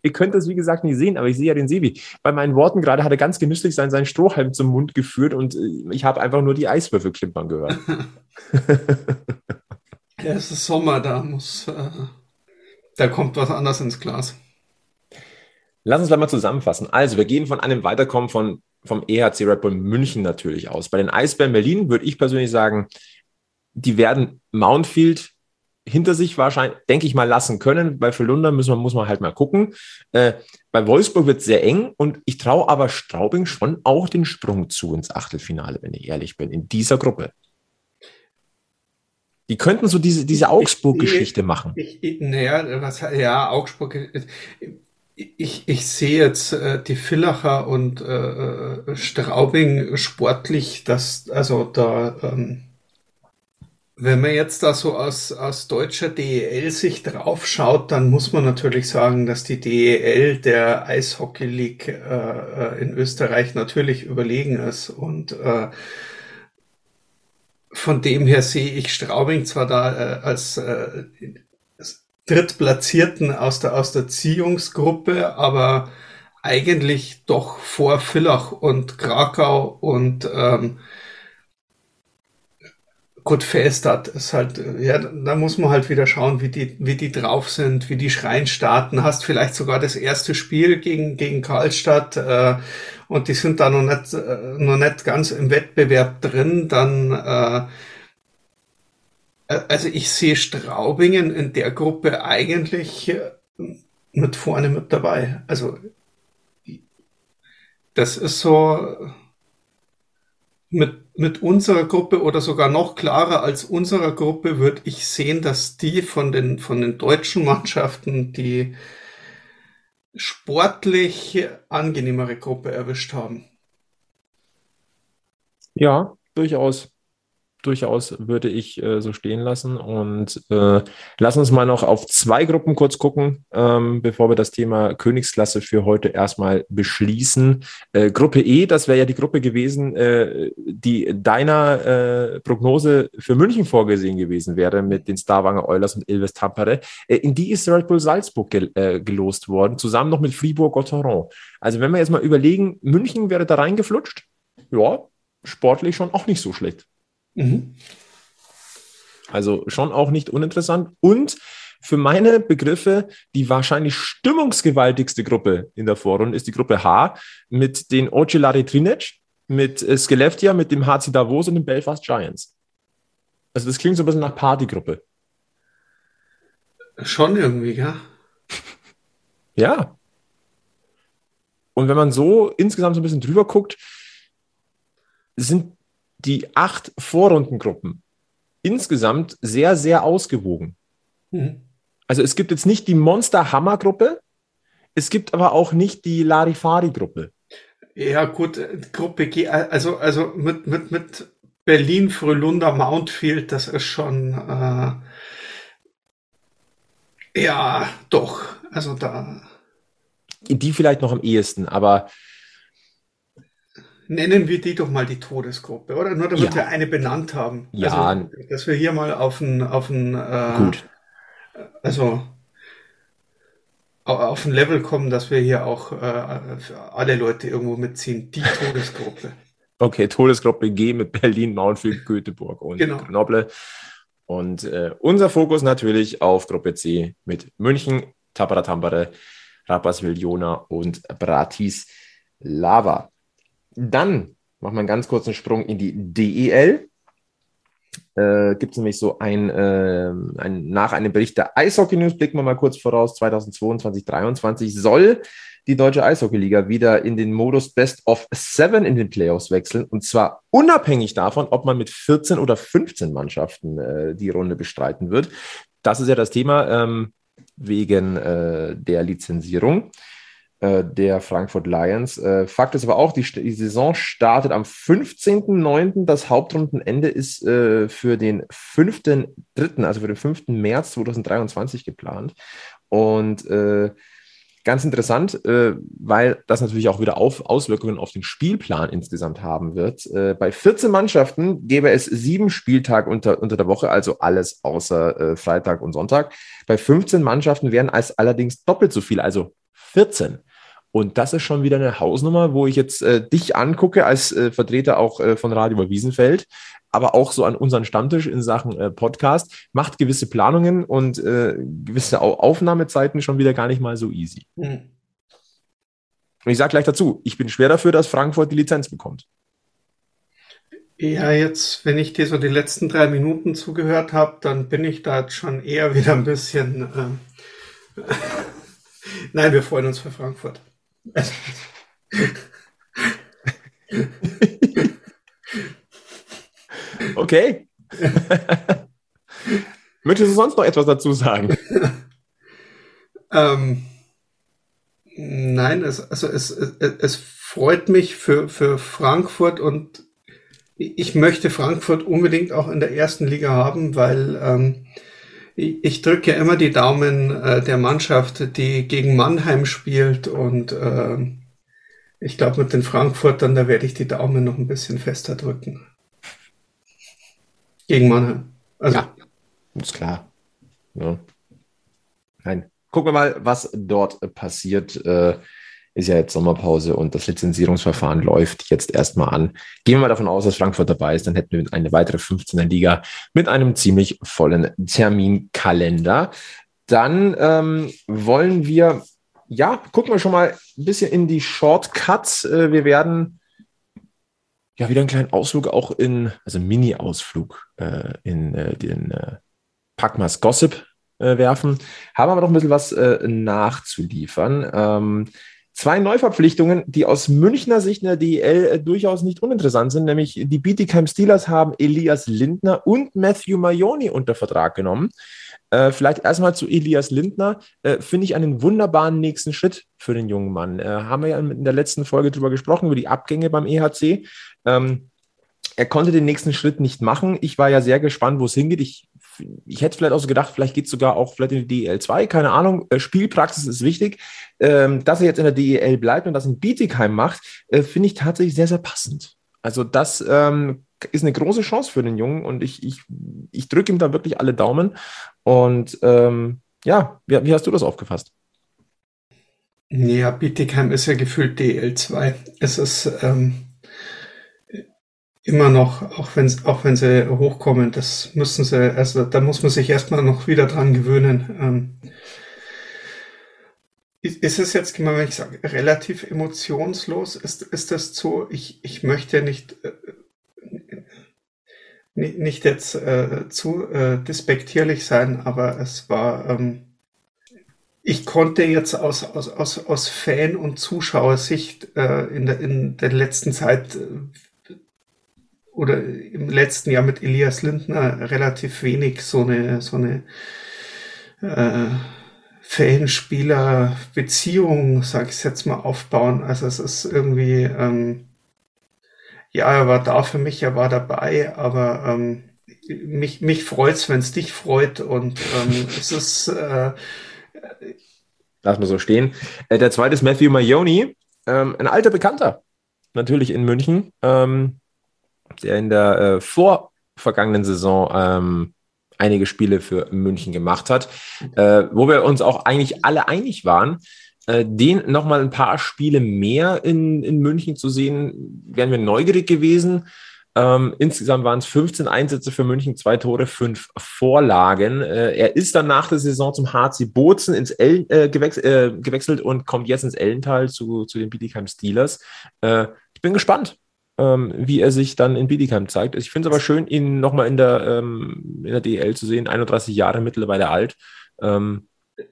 Ihr könnt das, wie gesagt, nicht sehen, aber ich sehe ja den Sebi. Bei meinen Worten gerade hat er ganz genüsslich seinen, seinen Strohhalm zum Mund geführt und äh, ich habe einfach nur die Eiswürfel klimpern gehört. *laughs* ja, es ist Sommer, da muss, äh, da kommt was anderes ins Glas. Lass uns gleich mal zusammenfassen. Also, wir gehen von einem Weiterkommen von, vom EHC Red Bull München natürlich aus. Bei den Eisbären Berlin würde ich persönlich sagen, die werden Mountfield hinter sich wahrscheinlich, denke ich mal, lassen können. Bei Verlunder müssen wir, muss man halt mal gucken. Äh, bei Wolfsburg wird es sehr eng und ich traue aber Straubing schon auch den Sprung zu ins Achtelfinale, wenn ich ehrlich bin, in dieser Gruppe. Die könnten so diese, diese Augsburg-Geschichte machen. Naja, was, ja, Augsburg. Ich, ich sehe jetzt äh, die Villacher und äh, äh Straubing sportlich, dass also da ähm, wenn man jetzt da so aus, aus deutscher DEL-Sicht draufschaut, dann muss man natürlich sagen, dass die DEL der Eishockey League äh, äh, in Österreich natürlich überlegen ist. Und äh, von dem her sehe ich Straubing zwar da äh, als äh, Drittplatzierten aus der, aus der Ziehungsgruppe, aber eigentlich doch vor Villach und Krakau und ähm, Gut, Festart ist halt, ja, da muss man halt wieder schauen, wie die, wie die drauf sind, wie die Schreien starten. Hast vielleicht sogar das erste Spiel gegen, gegen Karlstadt äh, und die sind da noch nicht, äh, noch nicht ganz im Wettbewerb drin, dann äh, also ich sehe Straubingen in der Gruppe eigentlich äh, mit vorne mit dabei. Also das ist so mit mit unserer Gruppe oder sogar noch klarer als unserer Gruppe würde ich sehen, dass die von den, von den deutschen Mannschaften die sportlich angenehmere Gruppe erwischt haben. Ja, durchaus durchaus würde ich äh, so stehen lassen. Und äh, lass uns mal noch auf zwei Gruppen kurz gucken, ähm, bevor wir das Thema Königsklasse für heute erstmal beschließen. Äh, Gruppe E, das wäre ja die Gruppe gewesen, äh, die deiner äh, Prognose für München vorgesehen gewesen wäre mit den Starwanger Oilers und Ilves Tampere. Äh, in die ist Red Bull Salzburg gel gelost worden, zusammen noch mit Fribourg-Gotteron. Also wenn wir jetzt mal überlegen, München wäre da reingeflutscht, ja, sportlich schon auch nicht so schlecht. Mhm. Also schon auch nicht uninteressant. Und für meine Begriffe die wahrscheinlich stimmungsgewaltigste Gruppe in der Vorrunde ist die Gruppe H mit den Ocelari Trinec, mit äh, Skellefteå, mit dem HC Davos und den Belfast Giants. Also das klingt so ein bisschen nach Partygruppe. Schon irgendwie, ja. Ja. Und wenn man so insgesamt so ein bisschen drüber guckt, sind die acht Vorrundengruppen insgesamt sehr, sehr ausgewogen. Mhm. Also es gibt jetzt nicht die Monster-Hammer-Gruppe, es gibt aber auch nicht die Larifari-Gruppe. Ja, gut, Gruppe G, also, also mit, mit, mit Berlin, Frölunda, Mountfield, das ist schon, äh, ja, doch, also da. Die vielleicht noch am ehesten, aber Nennen wir die doch mal die Todesgruppe, oder? Nur damit ja. wir eine benannt haben. Ja. Also, dass wir hier mal auf ein, auf ein äh, Gut. Also auf ein Level kommen, dass wir hier auch äh, alle Leute irgendwo mitziehen. Die Todesgruppe. *laughs* Okay, Todesgruppe G mit Berlin, Mountfield, Göteborg und genau. Grenoble. Und äh, unser Fokus natürlich auf Gruppe C mit München, Tapara Tampere, Rapperswil Jona und Bratislava. Dann machen wir einen ganz kurzen Sprung in die DEL. Äh, Gibt es nämlich so ein, äh, ein, nach einem Bericht der Eishockey News, blicken wir mal kurz voraus, 2022, 2023 soll die deutsche Eishockeyliga wieder in den Modus Best of Seven in den Playoffs wechseln. Und zwar unabhängig davon, ob man mit 14 oder 15 Mannschaften äh, die Runde bestreiten wird. Das ist ja das Thema ähm, wegen äh, der Lizenzierung. Äh, der Frankfurt Lions. Äh, Fakt ist aber auch, die, die Saison startet am 15.09. Das Hauptrundenende ist äh, für den 5.3., also für den 5. März 2023 geplant. Und äh, Ganz interessant, äh, weil das natürlich auch wieder auf Auswirkungen auf den Spielplan insgesamt haben wird. Bei 14 Mannschaften gäbe es sieben Spieltage unter, unter der Woche, also alles außer Freitag und Sonntag. Bei 15 Mannschaften wären es allerdings doppelt so viel, also 14. Und das ist schon wieder eine Hausnummer, wo ich jetzt äh, dich angucke als äh, Vertreter auch äh, von Radio Wiesenfeld aber auch so an unseren Stammtisch in Sachen äh, Podcast, macht gewisse Planungen und äh, gewisse Aufnahmezeiten schon wieder gar nicht mal so easy. Mhm. Und ich sage gleich dazu, ich bin schwer dafür, dass Frankfurt die Lizenz bekommt. Ja, jetzt, wenn ich dir so die letzten drei Minuten zugehört habe, dann bin ich da schon eher wieder ein bisschen. Äh *laughs* Nein, wir freuen uns für Frankfurt. *laughs* Okay. *laughs* Möchtest du sonst noch etwas dazu sagen? *laughs* ähm, nein, es, also es, es, es freut mich für, für Frankfurt und ich möchte Frankfurt unbedingt auch in der ersten Liga haben, weil ähm, ich, drücke ja immer die Daumen äh, der Mannschaft, die gegen Mannheim spielt und äh, ich glaube mit den Frankfurtern, da werde ich die Daumen noch ein bisschen fester drücken. Gegen Mannheim. Also. Ja, ist klar. Ja. Nein. Gucken wir mal, was dort passiert. Äh, ist ja jetzt Sommerpause und das Lizenzierungsverfahren läuft jetzt erstmal an. Gehen wir mal davon aus, dass Frankfurt dabei ist, dann hätten wir eine weitere 15er Liga mit einem ziemlich vollen Terminkalender. Dann ähm, wollen wir, ja, gucken wir schon mal ein bisschen in die Shortcuts. Äh, wir werden ja wieder einen kleinen Ausflug auch in, also Mini-Ausflug äh, in äh, den äh, Packmas Gossip äh, werfen. Haben aber noch ein bisschen was äh, nachzuliefern. Ähm, zwei Neuverpflichtungen, die aus Münchner Sicht in der DEL äh, durchaus nicht uninteressant sind, nämlich die Bietigheim Steelers haben Elias Lindner und Matthew Maioni unter Vertrag genommen. Äh, vielleicht erstmal zu Elias Lindner. Äh, Finde ich einen wunderbaren nächsten Schritt für den jungen Mann. Äh, haben wir ja in der letzten Folge drüber gesprochen, über die Abgänge beim EHC. Ähm, er konnte den nächsten Schritt nicht machen. Ich war ja sehr gespannt, wo es hingeht. Ich, ich hätte vielleicht auch so gedacht, vielleicht geht es sogar auch vielleicht in die DEL2, keine Ahnung. Äh, Spielpraxis ist wichtig. Ähm, dass er jetzt in der DEL bleibt und das in Bietigheim macht, äh, finde ich tatsächlich sehr, sehr passend. Also das ähm, ist eine große Chance für den Jungen und ich, ich, ich drücke ihm da wirklich alle Daumen. Und ähm, ja, wie, wie, hast du das aufgefasst? Ja, Bietigheim ist ja gefühlt DL2. Es ist ähm, immer noch, auch wenn, auch wenn sie hochkommen, das müssen sie, also da muss man sich erstmal noch wieder dran gewöhnen. Ähm, ist es jetzt, wenn ich sage, relativ emotionslos? Ist, ist das so? Ich, ich möchte nicht äh, nicht jetzt äh, zu äh, despektierlich sein, aber es war, ähm, ich konnte jetzt aus, aus, aus, aus Fan- und Zuschauersicht äh, in, der, in der letzten Zeit äh, oder im letzten Jahr mit Elias Lindner relativ wenig so eine, so eine äh, Fan-Spieler-Beziehung, sag ich jetzt mal, aufbauen. Also es ist irgendwie, ähm, ja, er war da für mich, er war dabei, aber ähm, mich, mich freut's, wenn es dich freut und ähm, *laughs* es ist äh, Lass mal so stehen. Äh, der zweite ist Matthew Maioni, ähm, ein alter Bekannter, natürlich in München, ähm, der in der äh, vorvergangenen Saison ähm, einige Spiele für München gemacht hat, äh, wo wir uns auch eigentlich alle einig waren, äh, den nochmal ein paar Spiele mehr in, in München zu sehen, wären wir neugierig gewesen. Ähm, insgesamt waren es 15 Einsätze für München, zwei Tore, fünf Vorlagen. Äh, er ist dann nach der Saison zum HC Bozen ins El äh, gewechs äh, gewechselt und kommt jetzt ins Ellental zu, zu den Bietigheim Steelers. Äh, ich bin gespannt, ähm, wie er sich dann in Bietigheim zeigt. Ich finde es aber schön, ihn nochmal in der, ähm, in der DL zu sehen. 31 Jahre mittlerweile alt. Ähm,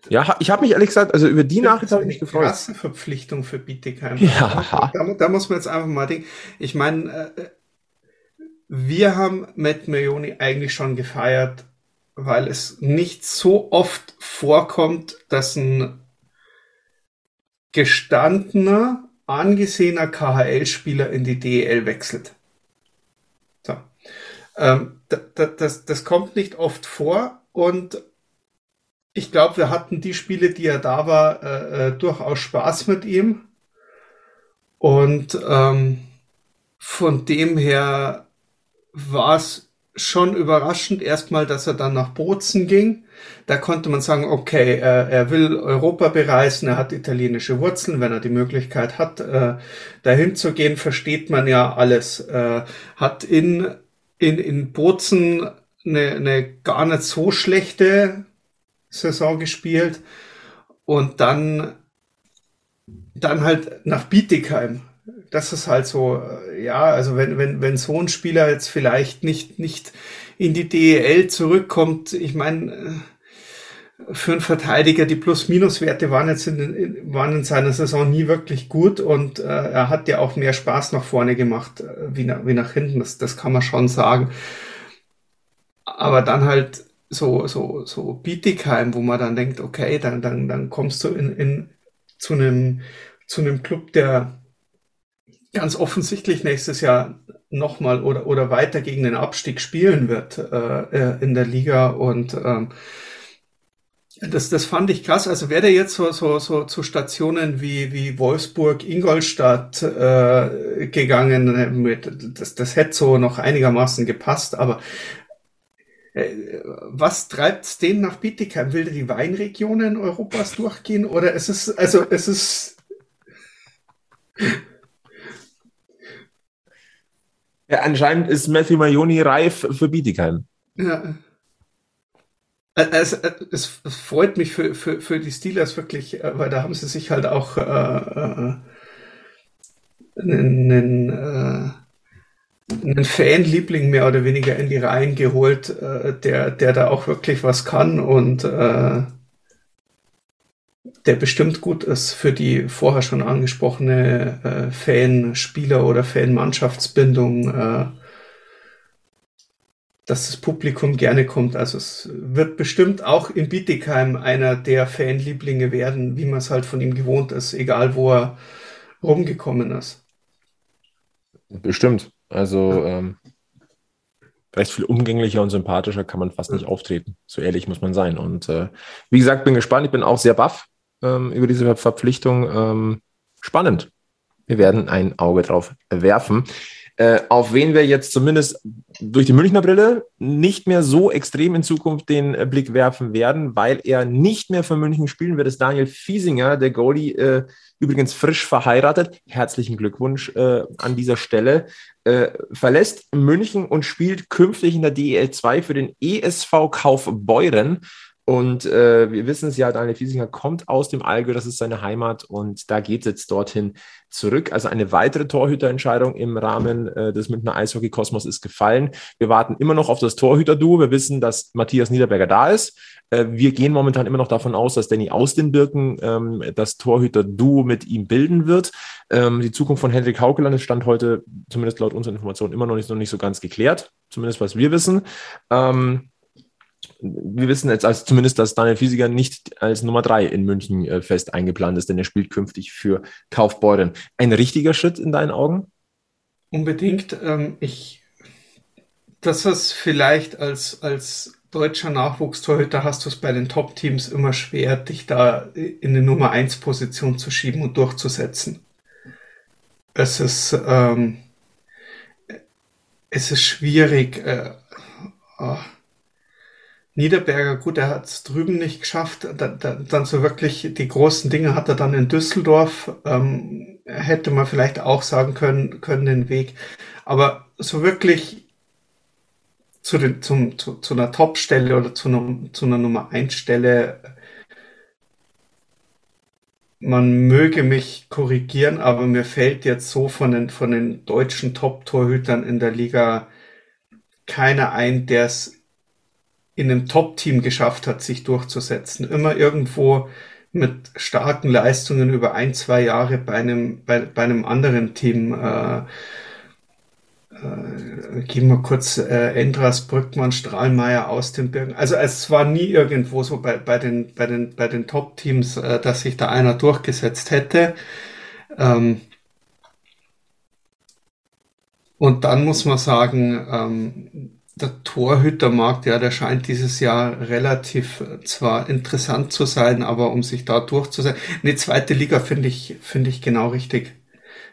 ja, ich habe mich ehrlich gesagt, also über die Nachricht habe ich mich gefreut. Krasse Verpflichtung für Bietigheim. *laughs* Ja. Da, da, muss man jetzt einfach mal denken. Ich meine, äh, wir haben Matt Marioni eigentlich schon gefeiert, weil es nicht so oft vorkommt, dass ein gestandener, angesehener KHL-Spieler in die DEL wechselt. So. Ähm, das, das, das kommt nicht oft vor und ich glaube, wir hatten die Spiele, die er da war, äh, äh, durchaus Spaß mit ihm. Und ähm, von dem her war es schon überraschend erstmal, dass er dann nach Bozen ging. Da konnte man sagen, okay, er, will Europa bereisen, er hat italienische Wurzeln, wenn er die Möglichkeit hat, äh, dahin zu gehen, versteht man ja alles. Äh, hat in, in, in Bozen eine, eine gar nicht so schlechte Saison gespielt und dann, dann halt nach Bietigheim das ist halt so, äh, ja, also wenn, wenn, wenn so ein Spieler jetzt vielleicht nicht, nicht in die DEL zurückkommt, ich meine, äh, für einen Verteidiger, die Plus-Minus-Werte waren jetzt in, waren in seiner Saison nie wirklich gut und äh, er hat ja auch mehr Spaß nach vorne gemacht, äh, wie, nach, wie nach hinten, das, das kann man schon sagen. Aber dann halt so, so, so Bietigheim, wo man dann denkt, okay, dann, dann, dann kommst du in, in, zu einem, zu einem Club, der, ganz offensichtlich nächstes Jahr nochmal oder, oder weiter gegen den Abstieg spielen wird äh, äh, in der Liga und ähm, das, das fand ich krass. Also wäre der jetzt so, so, so zu Stationen wie, wie Wolfsburg, Ingolstadt äh, gegangen, äh, mit, das, das hätte so noch einigermaßen gepasst, aber äh, was treibt den nach Bietigheim? Will der die Weinregionen Europas durchgehen? Oder ist es, also es ist Ja, anscheinend ist Matthew Mayoni reif für Bietigheim. Ja. Es, es, es, freut mich für, für, für die Steelers wirklich, äh, weil da haben sie sich halt auch äh, äh, einen, einen, äh, einen Fanliebling mehr oder weniger in die Reihen geholt, äh, der, der da auch wirklich was kann und äh, der bestimmt gut ist für die vorher schon angesprochene äh, Fan-Spieler- oder Fan-Mannschaftsbindung, äh, dass das Publikum gerne kommt. Also es wird bestimmt auch in Bietigheim einer der Fanlieblinge werden, wie man es halt von ihm gewohnt ist, egal wo er rumgekommen ist. Bestimmt. Also ähm, recht viel umgänglicher und sympathischer kann man fast nicht auftreten. So ehrlich muss man sein. Und äh, wie gesagt, bin gespannt. Ich bin auch sehr baff ähm, über diese Verpflichtung. Ähm, spannend. Wir werden ein Auge drauf werfen. Äh, auf wen wir jetzt zumindest durch die Münchner Brille nicht mehr so extrem in Zukunft den äh, Blick werfen werden, weil er nicht mehr für München spielen wird, ist Daniel Fiesinger, der Goalie, äh, übrigens frisch verheiratet. Herzlichen Glückwunsch äh, an dieser Stelle. Äh, verlässt München und spielt künftig in der DEL 2 für den ESV Kaufbeuren. Und äh, wir wissen es ja, Daniel Fiesinger kommt aus dem Allgäu, das ist seine Heimat und da geht es jetzt dorthin zurück. Also eine weitere Torhüterentscheidung im Rahmen äh, des Münchner Eishockey-Kosmos ist gefallen. Wir warten immer noch auf das Torhüter-Duo. Wir wissen, dass Matthias Niederberger da ist. Äh, wir gehen momentan immer noch davon aus, dass Danny aus den Birken ähm, das Torhüter-Duo mit ihm bilden wird. Ähm, die Zukunft von Hendrik Haukeland ist Stand heute, zumindest laut unserer Informationen, immer noch nicht, noch nicht so ganz geklärt. Zumindest was wir wissen. Ähm, wir wissen jetzt als zumindest, dass Daniel Fiesiger nicht als Nummer drei in München äh, fest eingeplant ist, denn er spielt künftig für Kaufbeuren. Ein richtiger Schritt in deinen Augen? Unbedingt. Ähm, ich, das ist vielleicht als, als deutscher Nachwuchstorhüter hast du es bei den Top-Teams immer schwer, dich da in eine Nummer 1 Position zu schieben und durchzusetzen. Es ist, ähm, es ist schwierig. Äh, oh Niederberger, gut, er hat es drüben nicht geschafft. Da, da, dann so wirklich die großen Dinge hat er dann in Düsseldorf. Ähm, hätte man vielleicht auch sagen können, können den Weg. Aber so wirklich zu, den, zum, zu, zu einer Top-Stelle oder zu einer, zu einer Nummer 1-Stelle, man möge mich korrigieren, aber mir fällt jetzt so von den, von den deutschen Top-Torhütern in der Liga keiner ein, der es in einem Top-Team geschafft hat, sich durchzusetzen. Immer irgendwo mit starken Leistungen über ein, zwei Jahre bei einem, bei, bei einem anderen Team äh, äh, gehen wir kurz äh, Endras, Brückmann, Strahlmeier aus den Birken. Also es war nie irgendwo so bei, bei den, bei den, bei den Top-Teams, äh, dass sich da einer durchgesetzt hätte. Ähm, und dann muss man sagen, ähm, der Torhütermarkt, ja, der scheint dieses Jahr relativ äh, zwar interessant zu sein, aber um sich da durchzusetzen. Eine zweite Liga finde ich, finde ich genau richtig.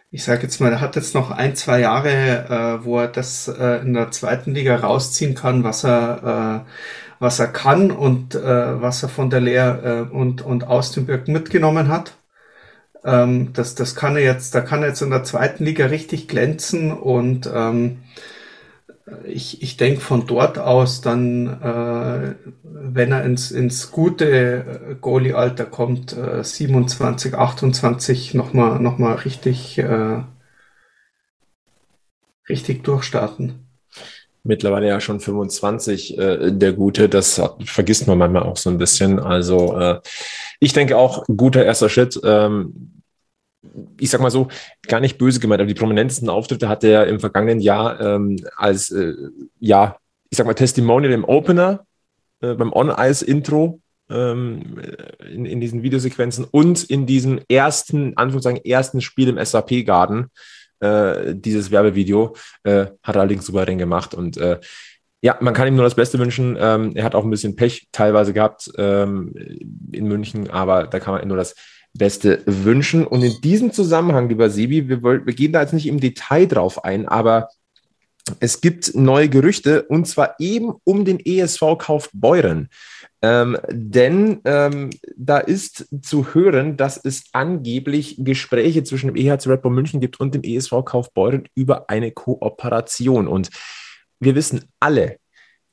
Ich sage jetzt mal, er hat jetzt noch ein, zwei Jahre, äh, wo er das äh, in der zweiten Liga rausziehen kann, was er, äh, was er kann und äh, was er von der Lehr äh, und, und aus dem Birken mitgenommen hat. Ähm, das, das kann er jetzt, da kann er jetzt in der zweiten Liga richtig glänzen und ähm, ich, ich denke von dort aus dann, äh, wenn er ins, ins gute äh, Goalie-Alter kommt, äh, 27, 28 nochmal noch mal richtig, äh, richtig durchstarten. Mittlerweile ja schon 25, äh, der Gute, das vergisst man manchmal auch so ein bisschen. Also äh, ich denke auch, guter erster Schritt. Ähm, ich sag mal so, gar nicht böse gemeint, aber die prominentesten Auftritte hatte er im vergangenen Jahr ähm, als, äh, ja, ich sag mal, Testimonial im Opener, äh, beim On-Ice-Intro ähm, in, in diesen Videosequenzen und in diesem ersten, Anführungszeichen, ersten Spiel im SAP-Garden, äh, dieses Werbevideo, äh, hat er allerdings souverän gemacht und äh, ja, man kann ihm nur das Beste wünschen. Ähm, er hat auch ein bisschen Pech teilweise gehabt ähm, in München, aber da kann man ihm nur das Beste wünschen. Und in diesem Zusammenhang, lieber Sebi, wir, wir gehen da jetzt nicht im Detail drauf ein, aber es gibt neue Gerüchte und zwar eben um den ESV Kaufbeuren. Ähm, denn ähm, da ist zu hören, dass es angeblich Gespräche zwischen dem EHC Red Bull München gibt und dem ESV Kaufbeuren über eine Kooperation. Und wir wissen alle,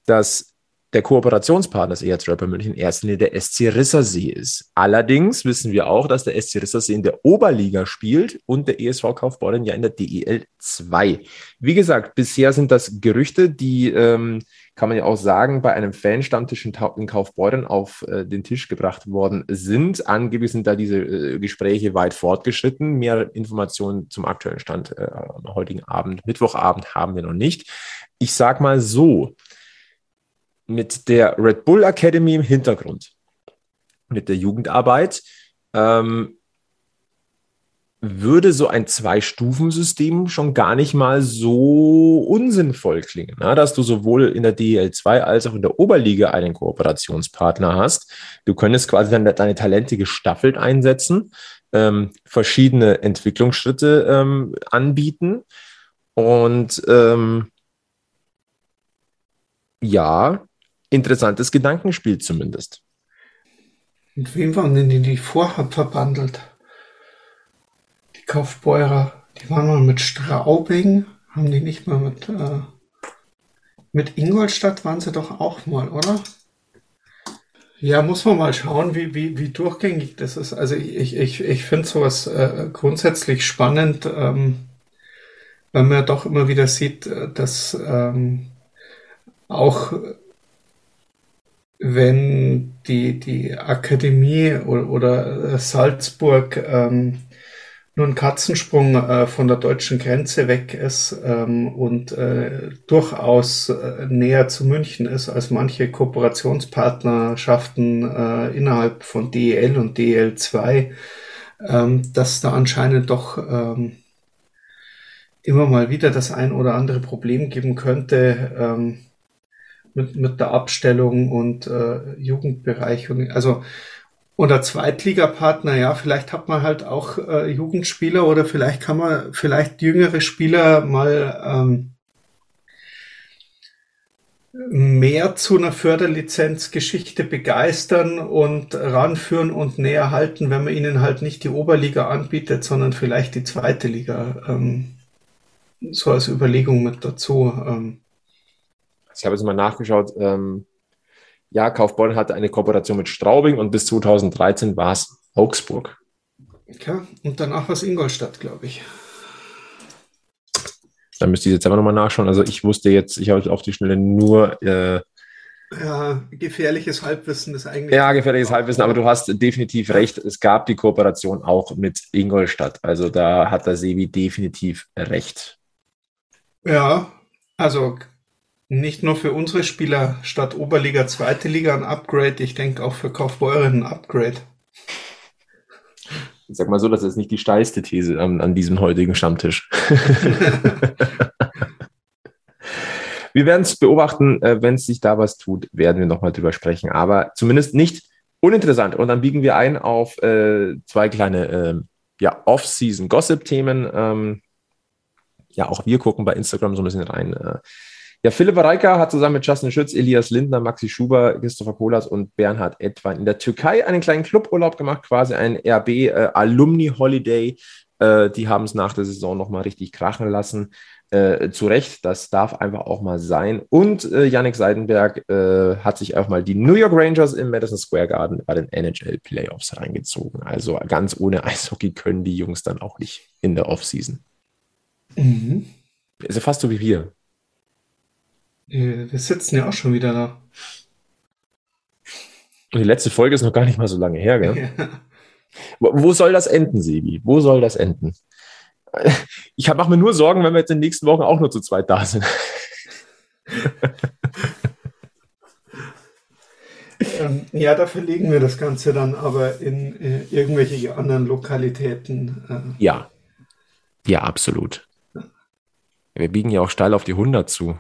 dass der Kooperationspartner des EHC Rapper München in erster Linie der SC Rissersee ist. Allerdings wissen wir auch, dass der SC Rissersee in der Oberliga spielt und der ESV Kaufbeuren ja in der DEL 2. Wie gesagt, bisher sind das Gerüchte, die, ähm, kann man ja auch sagen, bei einem Fanstammtisch in Kaufbeuren auf äh, den Tisch gebracht worden sind. Angeblich sind da diese äh, Gespräche weit fortgeschritten. Mehr Informationen zum aktuellen Stand äh, am heutigen Abend, Mittwochabend haben wir noch nicht. Ich sag mal so, mit der Red Bull Academy im Hintergrund, mit der Jugendarbeit, ähm, würde so ein Zwei-Stufen-System schon gar nicht mal so unsinnvoll klingen, na? dass du sowohl in der DL2 als auch in der Oberliga einen Kooperationspartner hast. Du könntest quasi dann deine Talente gestaffelt einsetzen, ähm, verschiedene Entwicklungsschritte ähm, anbieten und ähm, ja, interessantes Gedankenspiel zumindest. Mit wem waren denn die, die vorher verbandelt? Die Kaufbeurer, die waren mal mit Straubing, haben die nicht mal mit, äh, mit Ingolstadt waren sie doch auch mal, oder? Ja, muss man mal schauen, wie, wie, wie durchgängig das ist. Also ich, ich, ich finde sowas äh, grundsätzlich spannend, ähm, weil man ja doch immer wieder sieht, äh, dass ähm, auch wenn die, die Akademie oder, oder Salzburg ähm, nur ein Katzensprung äh, von der deutschen Grenze weg ist ähm, und äh, durchaus äh, näher zu München ist als manche Kooperationspartnerschaften äh, innerhalb von DEL und DEL2, ähm, dass da anscheinend doch ähm, immer mal wieder das ein oder andere Problem geben könnte. Mit, mit der Abstellung und äh, Jugendbereich. Und, also oder Zweitligapartner, ja, vielleicht hat man halt auch äh, Jugendspieler oder vielleicht kann man vielleicht jüngere Spieler mal ähm, mehr zu einer Förderlizenzgeschichte begeistern und ranführen und näher halten, wenn man ihnen halt nicht die Oberliga anbietet, sondern vielleicht die zweite Liga. Ähm, so als Überlegung mit dazu. Ähm, ich habe jetzt mal nachgeschaut, ähm, ja, Kaufbeuren hatte eine Kooperation mit Straubing und bis 2013 war es Augsburg. Ja, und danach war es Ingolstadt, glaube ich. Da müsste ich jetzt aber nochmal nachschauen. Also ich wusste jetzt, ich habe auf die Schnelle nur äh, ja, gefährliches Halbwissen ist eigentlich. Ja, gefährliches Halbwissen, aber du hast definitiv recht. Es gab die Kooperation auch mit Ingolstadt. Also da hat der Sebi definitiv recht. Ja, also nicht nur für unsere Spieler statt Oberliga, zweite Liga ein Upgrade, ich denke auch für Kaufbeuren ein Upgrade. Ich sag mal so, das ist nicht die steilste These an, an diesem heutigen Stammtisch. *laughs* wir werden es beobachten, äh, wenn es sich da was tut, werden wir nochmal drüber sprechen, aber zumindest nicht uninteressant. Und dann biegen wir ein auf äh, zwei kleine äh, ja, Off-Season-Gossip-Themen. Ähm, ja, auch wir gucken bei Instagram so ein bisschen rein. Äh, ja, Philipp Reika hat zusammen mit Justin Schütz, Elias Lindner, Maxi Schuber, Christopher Kolas und Bernhard Edwein in der Türkei einen kleinen Cluburlaub gemacht, quasi ein RB äh. Äh, die haben es nach der Saison nochmal richtig krachen lassen. Äh, zu Recht, das darf einfach auch mal sein. Und äh, Yannick Seidenberg äh, hat sich auch mal die New York Rangers im Madison Square Garden bei den NHL Playoffs reingezogen. Also ganz ohne Eishockey können die Jungs dann auch nicht in der Offseason. Mhm. Ist ja fast so wie wir. Äh, wir sitzen ja auch schon wieder da. Und die letzte Folge ist noch gar nicht mal so lange her, gell? Ja. Wo soll das enden, Sebi? Wo soll das enden? Ich mache mir nur Sorgen, wenn wir jetzt in den nächsten Wochen auch nur zu zweit da sind. *laughs* ähm, ja, da verlegen wir das Ganze dann aber in äh, irgendwelche anderen Lokalitäten. Äh. Ja. Ja, absolut. Wir biegen ja auch steil auf die 100 zu.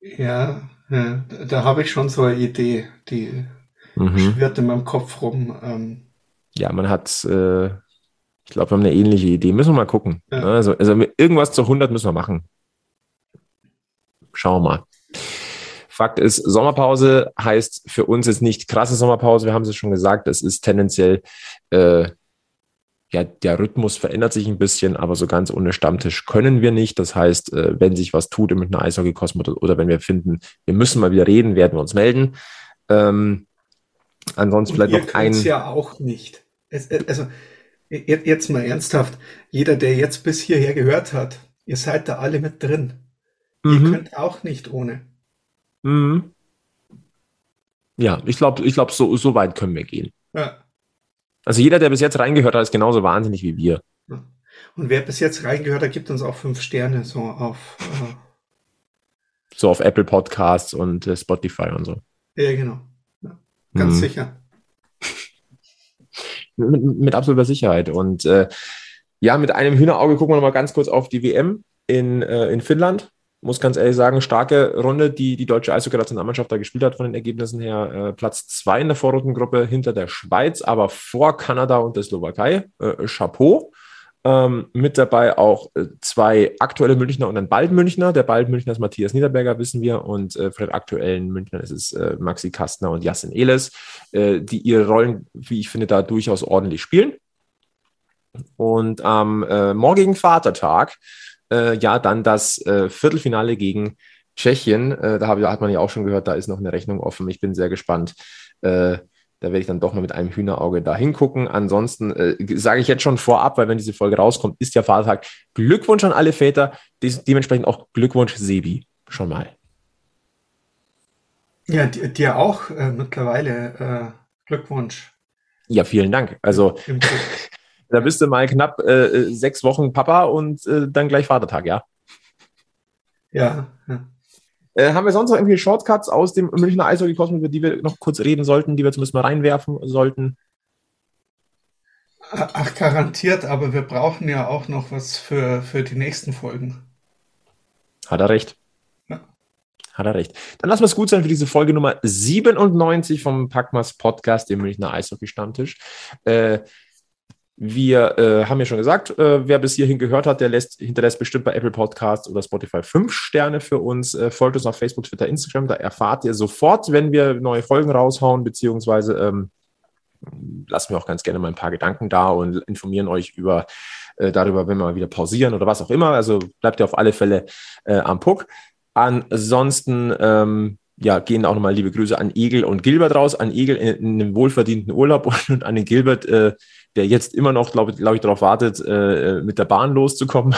Ja, ja da habe ich schon so eine Idee, die mhm. schwirrt in meinem Kopf rum. Ähm. Ja, man hat, äh, ich glaube, wir haben eine ähnliche Idee. Müssen wir mal gucken. Ja. Also, also irgendwas zu 100 müssen wir machen. Schauen wir mal. Fakt ist, Sommerpause heißt für uns jetzt nicht krasse Sommerpause. Wir haben es schon gesagt, es ist tendenziell äh, ja, der Rhythmus verändert sich ein bisschen, aber so ganz ohne Stammtisch können wir nicht. Das heißt, äh, wenn sich was tut mit einer Eishockey-Kosmos oder wenn wir finden, wir müssen mal wieder reden, werden wir uns melden. Ähm, ansonsten vielleicht noch ein. ja auch nicht. Es, äh, also, jetzt mal ernsthaft. Jeder, der jetzt bis hierher gehört hat, ihr seid da alle mit drin. Mhm. Ihr könnt auch nicht ohne. Mhm. Ja, ich glaube, ich glaube, so, so weit können wir gehen. Ja. Also jeder, der bis jetzt reingehört hat, ist genauso wahnsinnig wie wir. Und wer bis jetzt reingehört hat, gibt uns auch fünf Sterne so auf. Äh so auf Apple Podcasts und äh, Spotify und so. Ja, genau. Ja, ganz mhm. sicher. *laughs* mit, mit, absoluter Sicherheit. Und äh, ja, mit einem Hühnerauge gucken wir nochmal ganz kurz auf die WM in, äh, in Finnland muss ganz ehrlich sagen, starke Runde, die die deutsche Eishockey-Nationalmannschaft da gespielt hat von den Ergebnissen her. Äh, Platz zwei in der Vorrundengruppe hinter der Schweiz, aber vor Kanada und der Slowakei. Äh, Chapeau. Ähm, mit dabei auch äh, zwei aktuelle Münchner und ein bald Münchner. Der bald Münchner ist Matthias Niederberger, wissen wir. Und äh, für den aktuellen Münchner ist es äh, Maxi Kastner und Jasin Eles, äh, die ihre Rollen, wie ich finde, da durchaus ordentlich spielen. Und am morgigen Vatertag äh, ja dann das äh, Viertelfinale gegen Tschechien. Äh, da hab, hat man ja auch schon gehört, da ist noch eine Rechnung offen. Ich bin sehr gespannt. Äh, da werde ich dann doch mal mit einem Hühnerauge da hingucken. Ansonsten äh, sage ich jetzt schon vorab, weil wenn diese Folge rauskommt, ist ja Vatertag. Glückwunsch an alle Väter. Des, dementsprechend auch Glückwunsch Sebi schon mal. Ja, dir auch äh, mittlerweile Glückwunsch. Ja, vielen Dank. Also Da bist du mal knapp äh, äh, sechs Wochen Papa und äh, dann gleich Vatertag, ja? Ja. ja. Äh, haben wir sonst noch irgendwie Shortcuts aus dem Münchner Eishockey-Kosmos, über die wir noch kurz reden sollten, die wir zumindest mal reinwerfen sollten? Ach, garantiert, aber wir brauchen ja auch noch was für, für die nächsten Folgen. Hat er recht. Ja. Hat er recht. Dann lassen wir es gut sein für diese Folge Nummer 97 vom Packmas Podcast, dem Münchner Eishockey-Stammtisch. Äh, wir äh, haben ja schon gesagt, äh, wer bis hierhin gehört hat, der lässt, hinterlässt bestimmt bei Apple Podcasts oder Spotify fünf Sterne für uns. Äh, folgt uns auf Facebook, Twitter, Instagram. Da erfahrt ihr sofort, wenn wir neue Folgen raushauen, beziehungsweise ähm, lassen wir auch ganz gerne mal ein paar Gedanken da und informieren euch über äh, darüber, wenn wir mal wieder pausieren oder was auch immer. Also bleibt ihr auf alle Fälle äh, am Puck. Ansonsten ähm, ja, gehen auch nochmal liebe Grüße an Egel und Gilbert raus, an Egel in, in einem wohlverdienten Urlaub *laughs* und an den Gilbert, äh, der jetzt immer noch, glaube glaub ich, darauf wartet, äh, mit der Bahn loszukommen.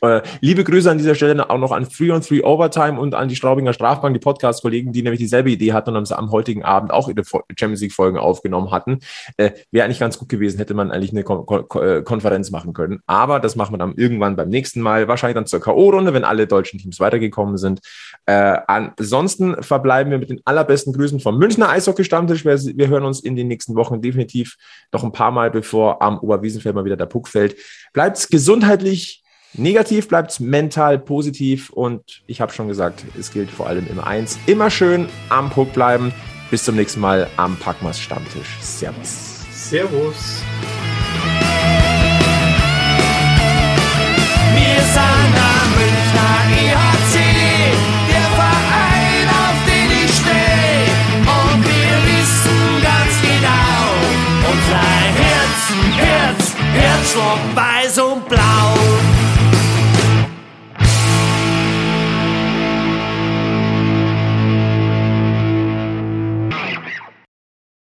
Äh, liebe Grüße an dieser Stelle auch noch an 3 on 3 Overtime und an die Straubinger Strafbank, die Podcast-Kollegen, die nämlich dieselbe Idee hatten und am heutigen Abend auch ihre Champions League-Folgen aufgenommen hatten. Äh, Wäre eigentlich ganz gut gewesen, hätte man eigentlich eine Kon Kon äh, Konferenz machen können. Aber das machen wir dann irgendwann beim nächsten Mal, wahrscheinlich dann zur K.O.-Runde, wenn alle deutschen Teams weitergekommen sind. Äh, ansonsten verbleiben wir mit den allerbesten Grüßen vom Münchner Eishockey-Stammtisch. Wir, wir hören uns in den nächsten Wochen definitiv noch ein paar Mal, bevor am Oberwiesenfeld mal wieder der Puck fällt. Bleibt gesundheitlich negativ, bleibt mental positiv und ich habe schon gesagt, es gilt vor allem immer eins, immer schön am Puck bleiben. Bis zum nächsten Mal am Packmas Stammtisch. Servus. Servus. Wir sind am Münchner EHC, der Verein, auf den ich stehe. Und wir wissen ganz genau, unser Herz, Herz, Herzschlag weiß und blau.